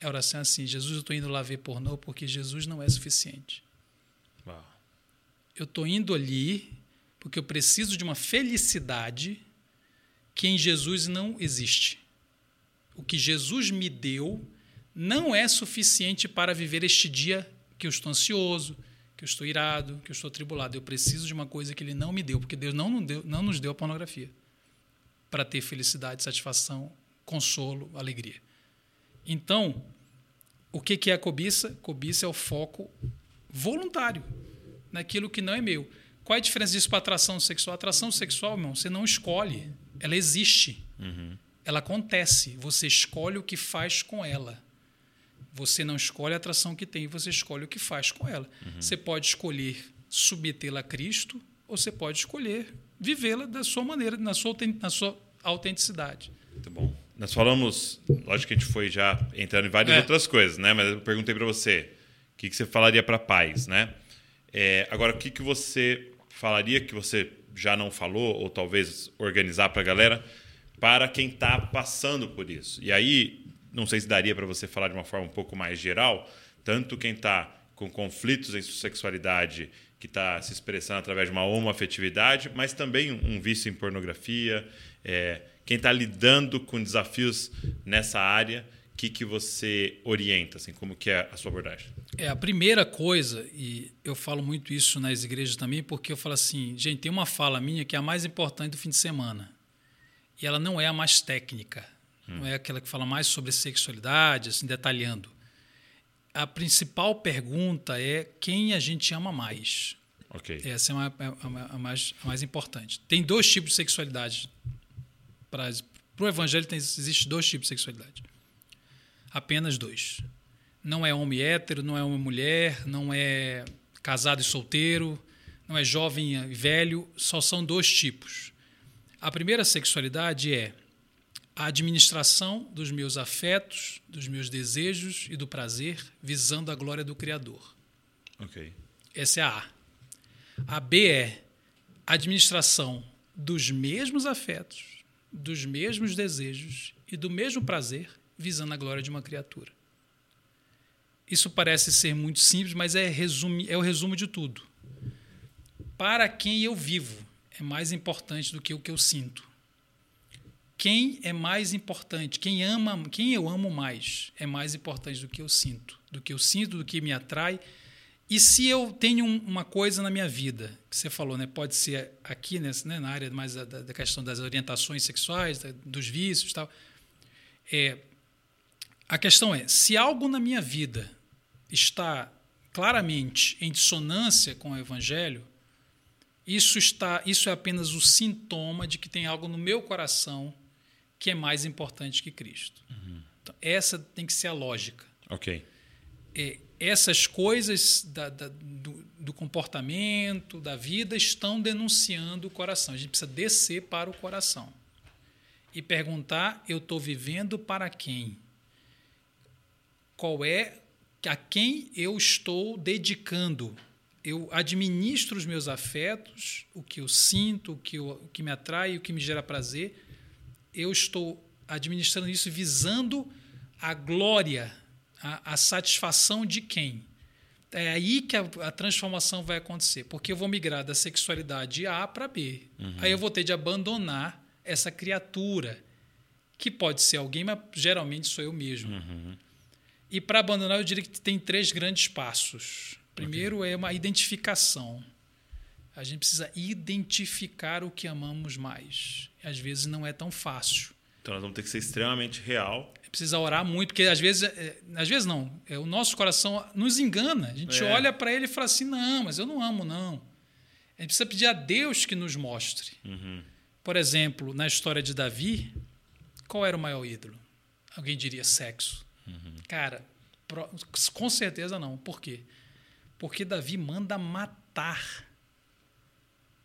A oração é assim: Jesus, eu estou indo lá ver pornô porque Jesus não é suficiente. Uau. Eu estou indo ali porque eu preciso de uma felicidade que em Jesus não existe. O que Jesus me deu não é suficiente para viver este dia que eu estou ansioso, que eu estou irado, que eu estou tribulado. Eu preciso de uma coisa que Ele não me deu, porque Deus não, deu, não nos deu a pornografia para ter felicidade, satisfação, consolo, alegria. Então, o que que é a cobiça? Cobiça é o foco voluntário naquilo que não é meu. Qual é a diferença disso para atração sexual? Atração sexual, irmão, você não escolhe. Ela existe. Ela acontece. Você escolhe o que faz com ela. Você não escolhe a atração que tem, você escolhe o que faz com ela. Você pode escolher submetê-la a Cristo ou você pode escolher vivê-la da sua maneira, na sua, na sua autenticidade. Muito bom. Nós falamos, lógico que a gente foi já entrando em várias É. outras coisas, né? Mas eu perguntei para você, o que, que você falaria para pais, né? É, agora, o que, que você falaria que você já não falou, ou talvez organizar para a galera, para quem está passando por isso? E aí, não sei se daria para você falar de uma forma um pouco mais geral, tanto quem está com conflitos em sua sexualidade, que está se expressando através de uma homoafetividade, mas também um vício em pornografia, é, quem está lidando com desafios nessa área, o que, que você orienta, assim, como que é a sua abordagem? É, a primeira coisa, e eu falo muito isso nas igrejas também, porque eu falo assim, gente, tem uma fala minha que é a mais importante do fim de semana. E ela não é a mais técnica, não é aquela que fala mais sobre sexualidade, assim, detalhando. A principal pergunta é quem a gente ama mais. Ok. Essa é uma- a, a- a mais, a mais importante. Tem dois tipos de sexualidade. Para o evangelho tem, existe dois tipos de sexualidade. Apenas dois. Não é homem hétero, não é homem mulher, não é casado e solteiro, não é jovem e velho, só são dois tipos. A primeira sexualidade é a administração dos meus afetos, dos meus desejos e do prazer, visando a glória do Criador. Ok. Essa é a A. A B é a administração dos mesmos afetos, dos mesmos desejos e do mesmo prazer, visando a glória de uma criatura. Isso parece ser muito simples, mas é, resume, é o resumo de tudo. Para quem eu vivo é mais importante do que o que eu sinto. Quem é mais importante? Quem ama, quem eu amo mais é mais importante do que eu sinto, do que eu sinto, do que me atrai. E se eu tenho um- uma coisa na minha vida, que você falou, né, pode ser aqui né, na área mais da, da questão das orientações sexuais, da- dos vícios, tal. É, a questão é, se algo na minha vida está claramente em dissonância com o evangelho, isso está, isso é apenas o sintoma de que tem algo no meu coração que é mais importante que Cristo. Então, essa tem que ser a lógica. Ok. É, essas coisas da, da, do, do, comportamento, da vida, estão denunciando o coração. A gente precisa descer para o coração e perguntar: eu estou vivendo para quem? Qual é a quem eu estou dedicando? Eu administro os meus afetos, o que eu sinto, o que, eu, o que me atrai, o que me gera prazer. Eu estou administrando isso visando a glória a, a satisfação de quem? É aí que a, a, transformação vai acontecer, porque eu vou migrar da sexualidade A para B. Uhum. Aí eu vou ter de abandonar essa criatura, que pode ser alguém, mas geralmente sou eu mesmo. Uhum. E para abandonar, eu diria que tem três grandes passos. Primeiro okay. é uma identificação. A gente precisa identificar o que amamos mais. Às vezes não é tão fácil. Então nós vamos ter que ser extremamente real precisa orar muito, porque às vezes, é, às vezes não, é, o nosso coração nos engana. A gente é. olha para ele e fala assim: não, mas eu não amo, não. A gente precisa pedir a Deus que nos mostre. Uhum. Por exemplo, na história de Davi, qual era o maior ídolo? Alguém diria sexo. Uhum. Cara, com certeza não. Por quê? Porque Davi manda matar.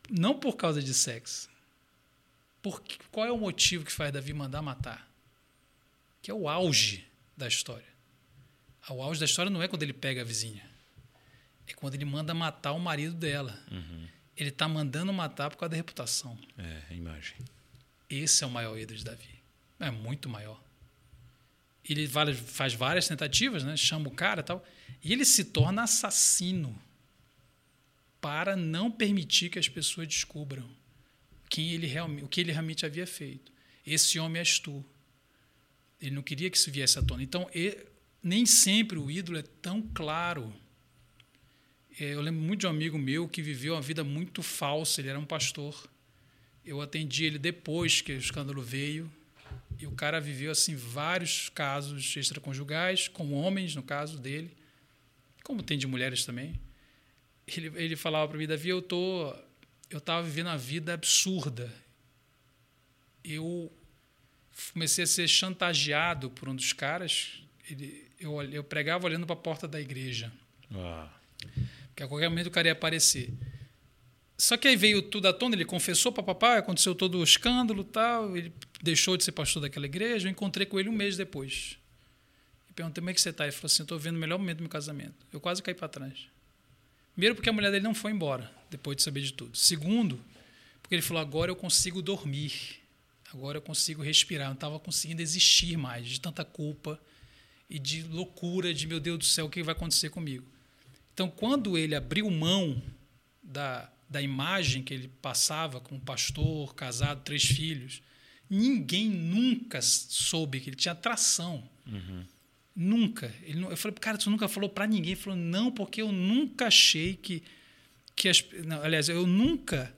Não por causa de sexo. Por, qual é o motivo que faz Davi mandar matar? que é o auge da história. O auge da história não é quando ele pega a vizinha, é quando ele manda matar o marido dela. Uhum. Ele está mandando matar por causa da reputação. É, a imagem. Esse é o maior ídolo de Davi. É muito maior. Ele faz várias tentativas, né? chama o cara e tal, e ele se torna assassino para não permitir que as pessoas descubram quem ele realmente, o que ele realmente havia feito. Esse homem és tu. Ele não queria que isso viesse à tona. Então, ele, nem sempre o ídolo é tão claro. É, eu lembro muito de um amigo meu que viveu uma vida muito falsa. Ele era um pastor. Eu atendi ele depois que o escândalo veio. E o cara viveu assim vários casos extraconjugais, com homens, no caso dele, como tem de mulheres também. Ele, ele falava para mim, Davi, eu tô, eu estava vivendo uma vida absurda. Eu comecei a ser chantageado por um dos caras. Ele, eu, eu pregava olhando para a porta da igreja. Ah. Porque a qualquer momento o cara ia aparecer. Só que aí veio tudo à tona, ele confessou para papai, aconteceu todo o escândalo tal, ele deixou de ser pastor daquela igreja, eu encontrei com ele um mês depois. Perguntei como é que você está. Ele falou assim, estou vendo o melhor momento do meu casamento. Eu quase caí para trás. Primeiro porque a mulher dele não foi embora, depois de saber de tudo. Segundo, porque ele falou, agora eu consigo dormir. Agora eu consigo respirar. Eu não estava conseguindo existir mais de tanta culpa e de loucura de meu Deus do céu, o que vai acontecer comigo? Então, quando ele abriu mão da, da imagem que ele passava como pastor, casado, três filhos, ninguém nunca soube que ele tinha atração. Uhum. Nunca. Ele, eu falei, cara, tu nunca falou para ninguém? Ele falou, não, porque eu nunca achei que. que as, não, aliás, eu nunca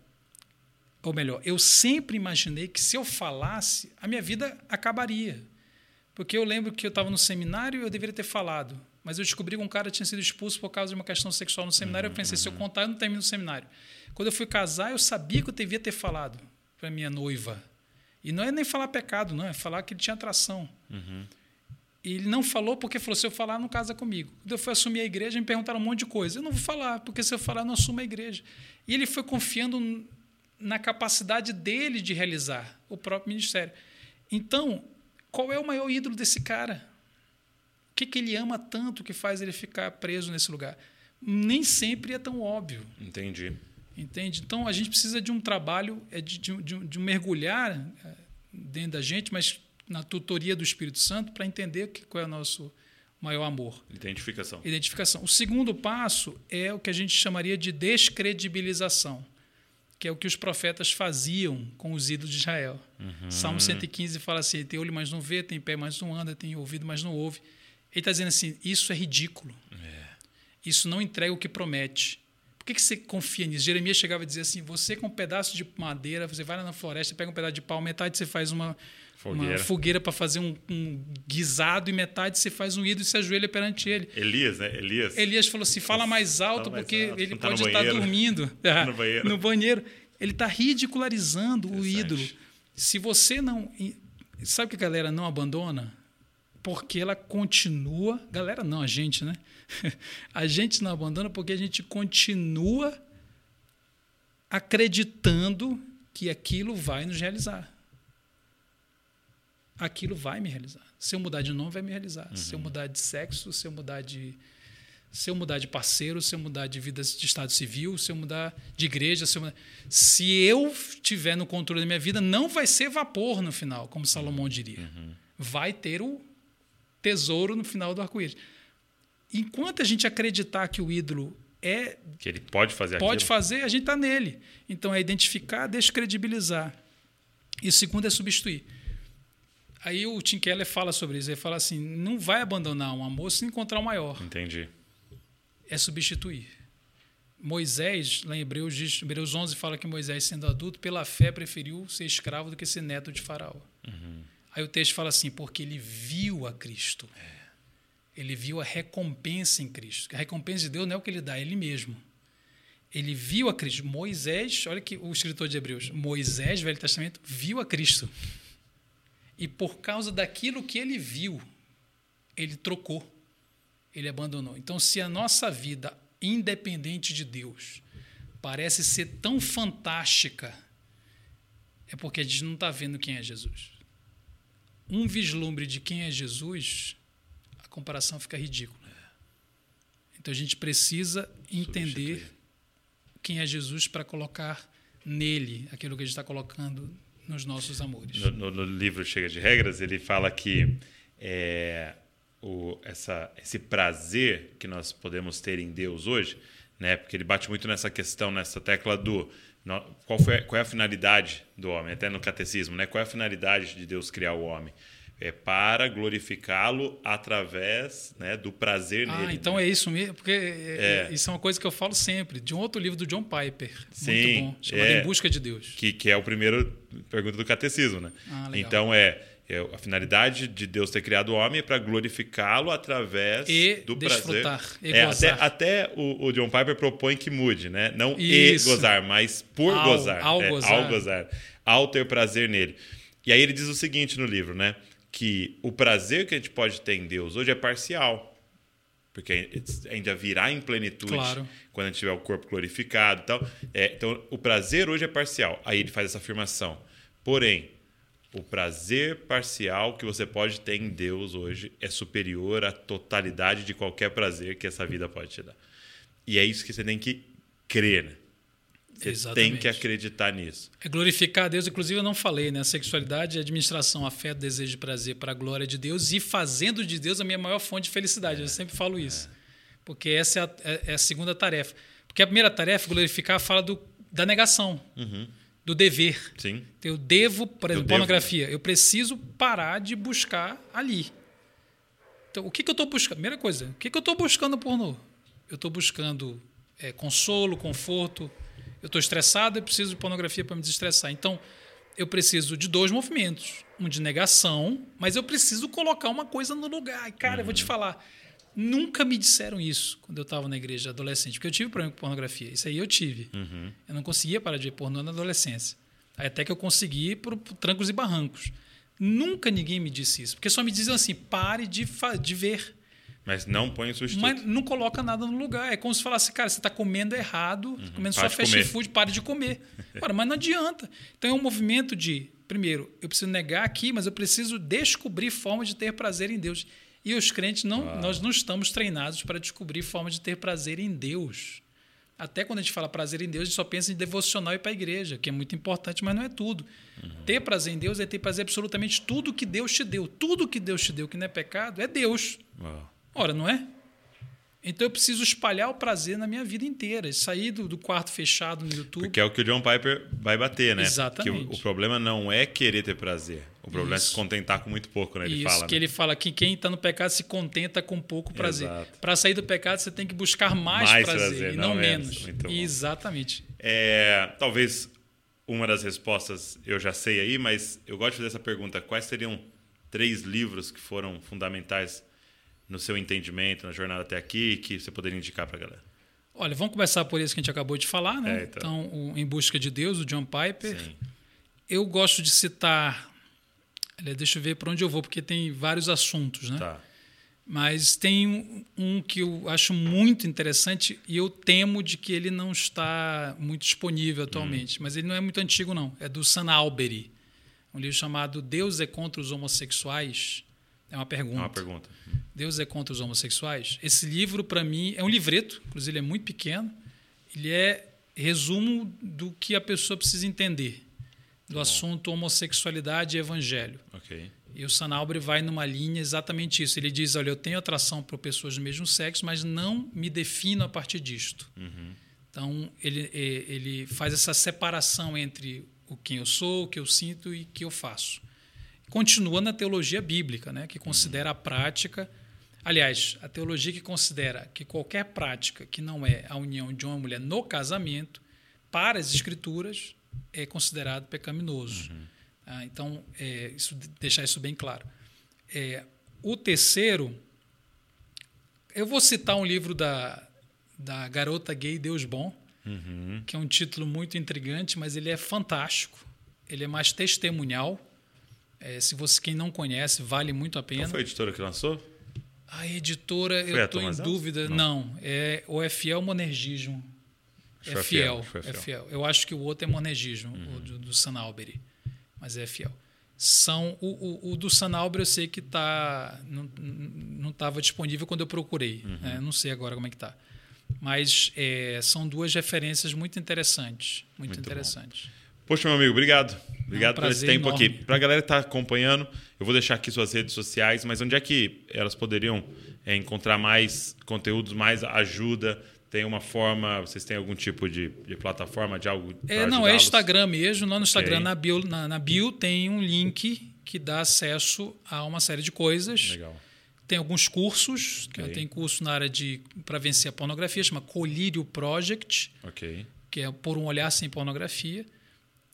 ou melhor, eu sempre imaginei que se eu falasse, a minha vida acabaria. Porque eu lembro que eu estava no seminário e eu deveria ter falado, mas eu descobri que um cara tinha sido expulso por causa de uma questão sexual no seminário. Uhum, eu pensei, uhum. se eu uhum. contar, eu não termino o seminário. Quando eu fui casar, eu sabia que eu devia ter falado para minha noiva. E não é nem falar pecado, não, é falar que ele tinha atração. Uhum. E ele não falou porque falou: se eu falar, não casa comigo. Quando eu fui assumir a igreja, me perguntaram um monte de coisa. Eu não vou falar, porque se eu falar, eu não assumo a igreja. E ele foi confiando na capacidade dele de realizar o próprio ministério. Então, qual é o maior ídolo desse cara? O que, que ele ama tanto que faz ele ficar preso nesse lugar? Nem sempre é tão óbvio. Entendi. Entende? Então, a gente precisa de um trabalho, é de, de, de, de um mergulhar é, dentro da gente, mas na tutoria do Espírito Santo, para entender qual é o nosso maior amor. Identificação. Identificação. O segundo passo é o que a gente chamaria de descredibilização que é o que os profetas faziam com os ídolos de Israel. Uhum. Salmo 115 fala assim: tem olho, mas não vê, tem pé, mas não anda, tem ouvido, mas não ouve. Ele está dizendo assim: isso é ridículo. É. Isso não entrega o que promete. Por que, que você confia nisso? Jeremias chegava a dizer assim: você com um pedaço de madeira, você vai lá na floresta, pega um pedaço de pau, metade você faz uma fogueira, fogueira para fazer um, um, guisado e metade você faz um ídolo e se ajoelha perante ele. Elias, né? Elias. Elias falou assim: fala mais alto, fala mais porque alto. ele tá pode estar dormindo. no banheiro. No banheiro. Ele está ridicularizando o ídolo. Se você não. Sabe que a galera não abandona? porque ela continua. Galera, não, a gente, né? A gente não abandona porque a gente continua acreditando que aquilo vai nos realizar. Aquilo vai me realizar. Se eu mudar de nome, vai me realizar. Uhum. Se eu mudar de sexo, se eu mudar de se eu mudar de parceiro, se eu mudar de vida de estado civil, se eu mudar de igreja, se eu, mudar... se eu tiver no controle da minha vida, não vai ser vapor no final, como Salomão diria. Uhum. Vai ter o tesouro no final do arco-íris. Enquanto a gente acreditar que o ídolo é que ele pode fazer pode aquilo. fazer, a gente está nele. Então é identificar, descredibilizar. E o segundo é substituir. Aí o Tim Keller fala sobre isso. Ele fala assim: não vai abandonar um amor se encontrar o um maior. Entendi é substituir. Moisés, lá em Hebreus, diz, Hebreus 11 fala que Moisés, sendo adulto, pela fé preferiu ser escravo do que ser neto de Faraó. Uhum. Aí o texto fala assim: porque ele viu a Cristo. É. Ele viu a recompensa em Cristo. A recompensa de Deus não é o que ele dá, é ele mesmo. Ele viu a Cristo. Moisés, olha que o escritor de Hebreus, Moisés, Velho Testamento, viu a Cristo. E por causa daquilo que ele viu, ele trocou ele abandonou. Então, se a nossa vida, independente de Deus, parece ser tão fantástica, é porque a gente não está vendo quem é Jesus. Um vislumbre de quem é Jesus, a comparação fica ridícula. Então a gente precisa entender quem é Jesus para colocar nele aquilo que a gente está colocando nos nossos amores. No, no, no, livro Chega de Regras, ele fala que é, o, essa, esse prazer que nós podemos ter em Deus hoje, né? Porque ele bate muito nessa questão, nessa tecla do qual, foi, qual é a finalidade do homem, até no catecismo, né? Qual é a finalidade de Deus criar o homem? É para glorificá-lo através né, do prazer ah, nele. então né? é isso mesmo, porque é, é. isso é uma coisa que eu falo sempre, de um outro livro do John Piper, Sim, muito bom, chamado é, Em Busca de Deus. Que, que é o primeiro pergunta do catecismo, né? Ah, então é é, a finalidade de Deus ter criado o homem é para glorificá-lo através e do desfrutar, prazer. E é, gozar. até, até o, o, John Piper propõe que mude, né? Não Isso. e gozar, mas por ao, gozar. Ao, é, gozar. ao gozar. Ao ter prazer nele. E aí ele diz o seguinte no livro, né? Que o prazer que a gente pode ter em Deus hoje é parcial. Porque ainda virá em plenitude claro. quando a gente tiver o corpo glorificado e tal. É, então, o prazer hoje é parcial. Aí ele faz essa afirmação. Porém, o prazer parcial que você pode ter em Deus hoje é superior à totalidade de qualquer prazer que essa vida pode te dar. E é isso que você tem que crer, né? Você Exatamente. tem que acreditar nisso. É glorificar a Deus. Inclusive, eu não falei, né? A sexualidade é administração, afeto, desejo de prazer para a glória de Deus e fazendo de Deus a minha maior fonte de felicidade. É. Eu sempre falo isso. É. Porque essa é a, é, é a, segunda tarefa. Porque a primeira tarefa, glorificar, fala do, da negação. Uhum do dever. Sim. Eu devo, por exemplo, eu pornografia. Devo. Eu preciso parar de buscar ali. Então, o que, que eu estou buscando? Primeira coisa, o que, que eu estou buscando pornô? Eu estou buscando é, consolo, conforto. Eu estou estressado, eu preciso de pornografia para me desestressar. Então, eu preciso de dois movimentos. Um de negação, mas eu preciso colocar uma coisa no lugar. E, cara, uhum. eu vou te uhum. falar. Nunca me disseram isso quando eu estava na igreja adolescente, porque eu tive problema com pornografia. Isso aí eu tive. Uhum. Eu não conseguia parar de ver pornô na adolescência. Aí até que eu consegui por, por trancos e barrancos. Nunca ninguém me disse isso, porque só me diziam assim: pare de, de ver. Mas não põe substituto. Mas não coloca nada no lugar. É como se falasse, cara, você está comendo errado, uhum. comendo só fast comer. food, pare de comer. Cara, mas não adianta. Então é um movimento de, primeiro, eu preciso negar aqui, mas eu preciso descobrir formas de ter prazer em Deus. E os crentes não, nós não estamos treinados para descobrir formas de ter prazer em Deus. Até quando a gente fala prazer em Deus, a gente só pensa em devocional e para a igreja, que é muito importante, mas não é tudo. Uhum. Ter prazer em Deus é ter prazer em absolutamente tudo que Deus te deu. Tudo que Deus te deu que não é pecado é Deus. Uau. Ora, não é? Então eu preciso espalhar o prazer na minha vida inteira, sair do, do, quarto fechado no YouTube. Porque é o que o John Piper vai bater, né? Exatamente. Que o, o problema não é querer ter prazer. O problema Isso. é se contentar com muito pouco, né? Ele Isso, fala. que né? ele fala que quem está no pecado se contenta com pouco prazer. Para sair do pecado, você tem que buscar mais, mais prazer, prazer, e não, não menos. Exatamente. É, talvez uma das respostas eu já sei aí, mas eu gosto de fazer essa pergunta. Quais seriam três livros que foram fundamentais no seu entendimento, na jornada até aqui, que você poderia indicar para a galera? Olha, vamos começar por isso que a gente acabou de falar, né? É, então. então, o Em Busca de Deus, o John Piper. Sim. Eu gosto de citar deixa eu ver para onde eu vou, porque tem vários assuntos, né? Tá. Mas tem um, um que eu acho muito interessante e eu temo de que ele não está muito disponível atualmente. Mas ele não é muito antigo, não. É do Sam Albery. Um livro chamado Deus é contra os homossexuais. É uma pergunta. É uma pergunta. Deus é contra os homossexuais. Esse livro, para mim, é um livreto, inclusive ele é muito pequeno. Ele é resumo do que a pessoa precisa entender do Bom. assunto homossexualidade e evangelho. E o Sanalbre vai numa linha exatamente isso. Ele diz: olha, eu tenho atração por pessoas do mesmo sexo, mas não me defino a partir disto. Uhum. Então ele ele faz essa separação entre o quem eu sou, o que eu sinto e o que eu faço. Continua na teologia bíblica, né, que considera a prática. Aliás, a teologia que considera que qualquer prática que não é a união de uma mulher no casamento, para as escrituras, é considerado pecaminoso. Uhum. Ah, então, é, isso, deixar isso bem claro. É, o terceiro, eu vou citar um livro da, da Garota Gay Deus Bom, Uhum. que é um título muito intrigante, mas ele é fantástico. Ele é mais testemunhal. É, se você quem não conhece, vale muito a pena. Qual foi a editora que lançou? A editora, Foi eu estou em dúvida. Não. Não. é ou é fiel monergismo. É foi fiel, foi é fiel. Eu acho que o outro é monergismo, Uhum. o do, do Sanalberi, mas é fiel. São o, o, o do Sanalberi eu sei que tá não estava disponível quando eu procurei. Uhum. né? Não sei agora como é que tá. Mas é, são duas referências muito interessantes, muito, Muito bom. Poxa, meu amigo, obrigado. Obrigado por esse tempo aqui. enorme. Para a galera que está acompanhando, eu vou deixar aqui suas redes sociais, mas onde é que elas poderiam é, encontrar mais conteúdos, mais ajuda? Tem uma forma, vocês têm algum tipo de, de plataforma, de algo É, não, é? Instagram mesmo. Lá no Instagram, Ok. na, bio, na, na bio, tem um link que dá acesso a uma série de coisas. Legal. Tem alguns cursos. Ok. Eu tenho curso na área de para vencer a pornografia, chama Colírio Project, Ok. que é por um olhar sem pornografia.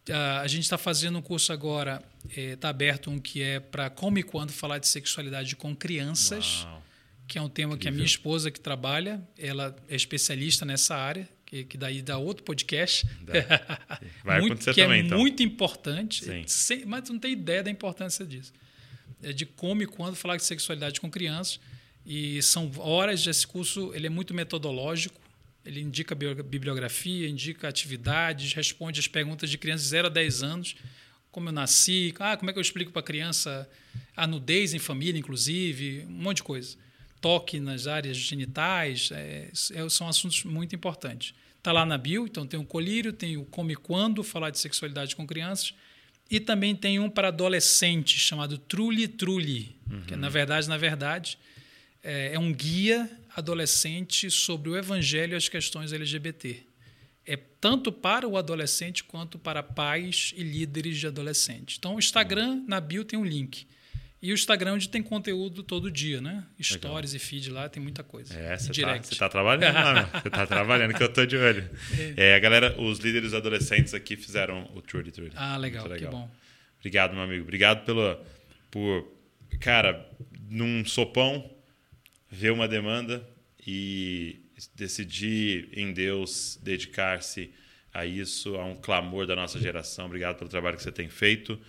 Ah, a gente está fazendo um curso agora, está aberto um que é para como e quando falar de sexualidade com crianças, Uau. que é um tema que a Incrível. minha esposa que trabalha, ela é especialista nessa área, que, que daí dá outro podcast. Vai Muito- acontecer que também, é então. muito importante, sem- mas não tem ideia da importância disso. É de como e quando falar de sexualidade com crianças. E são horas desse curso, ele é muito metodológico, ele indica bibliografia, indica atividades, responde as perguntas de crianças de 0 a 10 anos, como eu nasci, ah, como é que eu explico para a criança a nudez em família, inclusive, um monte de coisa. Toque nas áreas genitais, é, é- são assuntos muito importantes. Está lá na bio, então tem o colírio, tem o como e quando, falar de sexualidade com crianças, e também tem um para adolescentes chamado Trulli Trulli, que na verdade, na verdade, é, é um guia adolescente sobre o evangelho e as questões LGBT. É tanto para o adolescente quanto para pais e líderes de adolescente. Então, o Instagram, na bio, tem um link. E o Instagram, onde tem conteúdo todo dia, né? Stories e feed lá, tem muita coisa. É, você tá, tá trabalhando lá. Você tá trabalhando que eu tô de olho. É, a galera, os líderes adolescentes aqui fizeram o Trudy Trudy. Ah, legal, Muito que bom. Obrigado, meu amigo. Obrigado pela, por, cara, num sopão, ver uma demanda e decidir em Deus dedicar-se a isso, a um clamor da nossa geração. Obrigado pelo trabalho que você tem feito,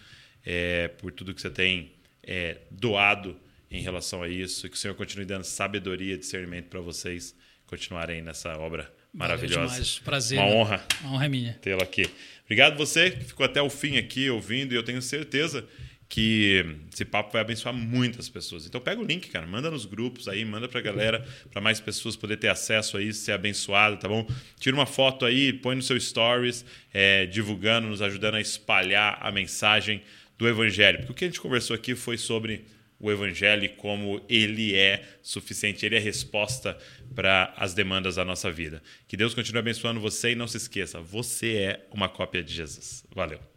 é, por tudo que você tem é, doado em relação a isso, e que o Senhor continue dando sabedoria e discernimento para vocês continuarem nessa obra Valeu maravilhosa. demais. Prazer. Uma né? honra Uma honra é minha. tê-lo aqui. Obrigado você que ficou até o fim aqui ouvindo e eu tenho certeza que esse papo vai abençoar muitas pessoas. Então pega o link, cara, manda nos grupos aí, manda pra galera, para mais pessoas poder ter acesso a isso, ser abençoado, tá bom? Tira uma foto aí, põe no seu stories, é, divulgando, nos ajudando a espalhar a mensagem do evangelho. Porque o que a gente conversou aqui foi sobre o evangelho e como ele é suficiente, ele é resposta para as demandas da nossa vida. Que Deus continue abençoando você e não se esqueça, você é uma cópia de Jesus. Valeu.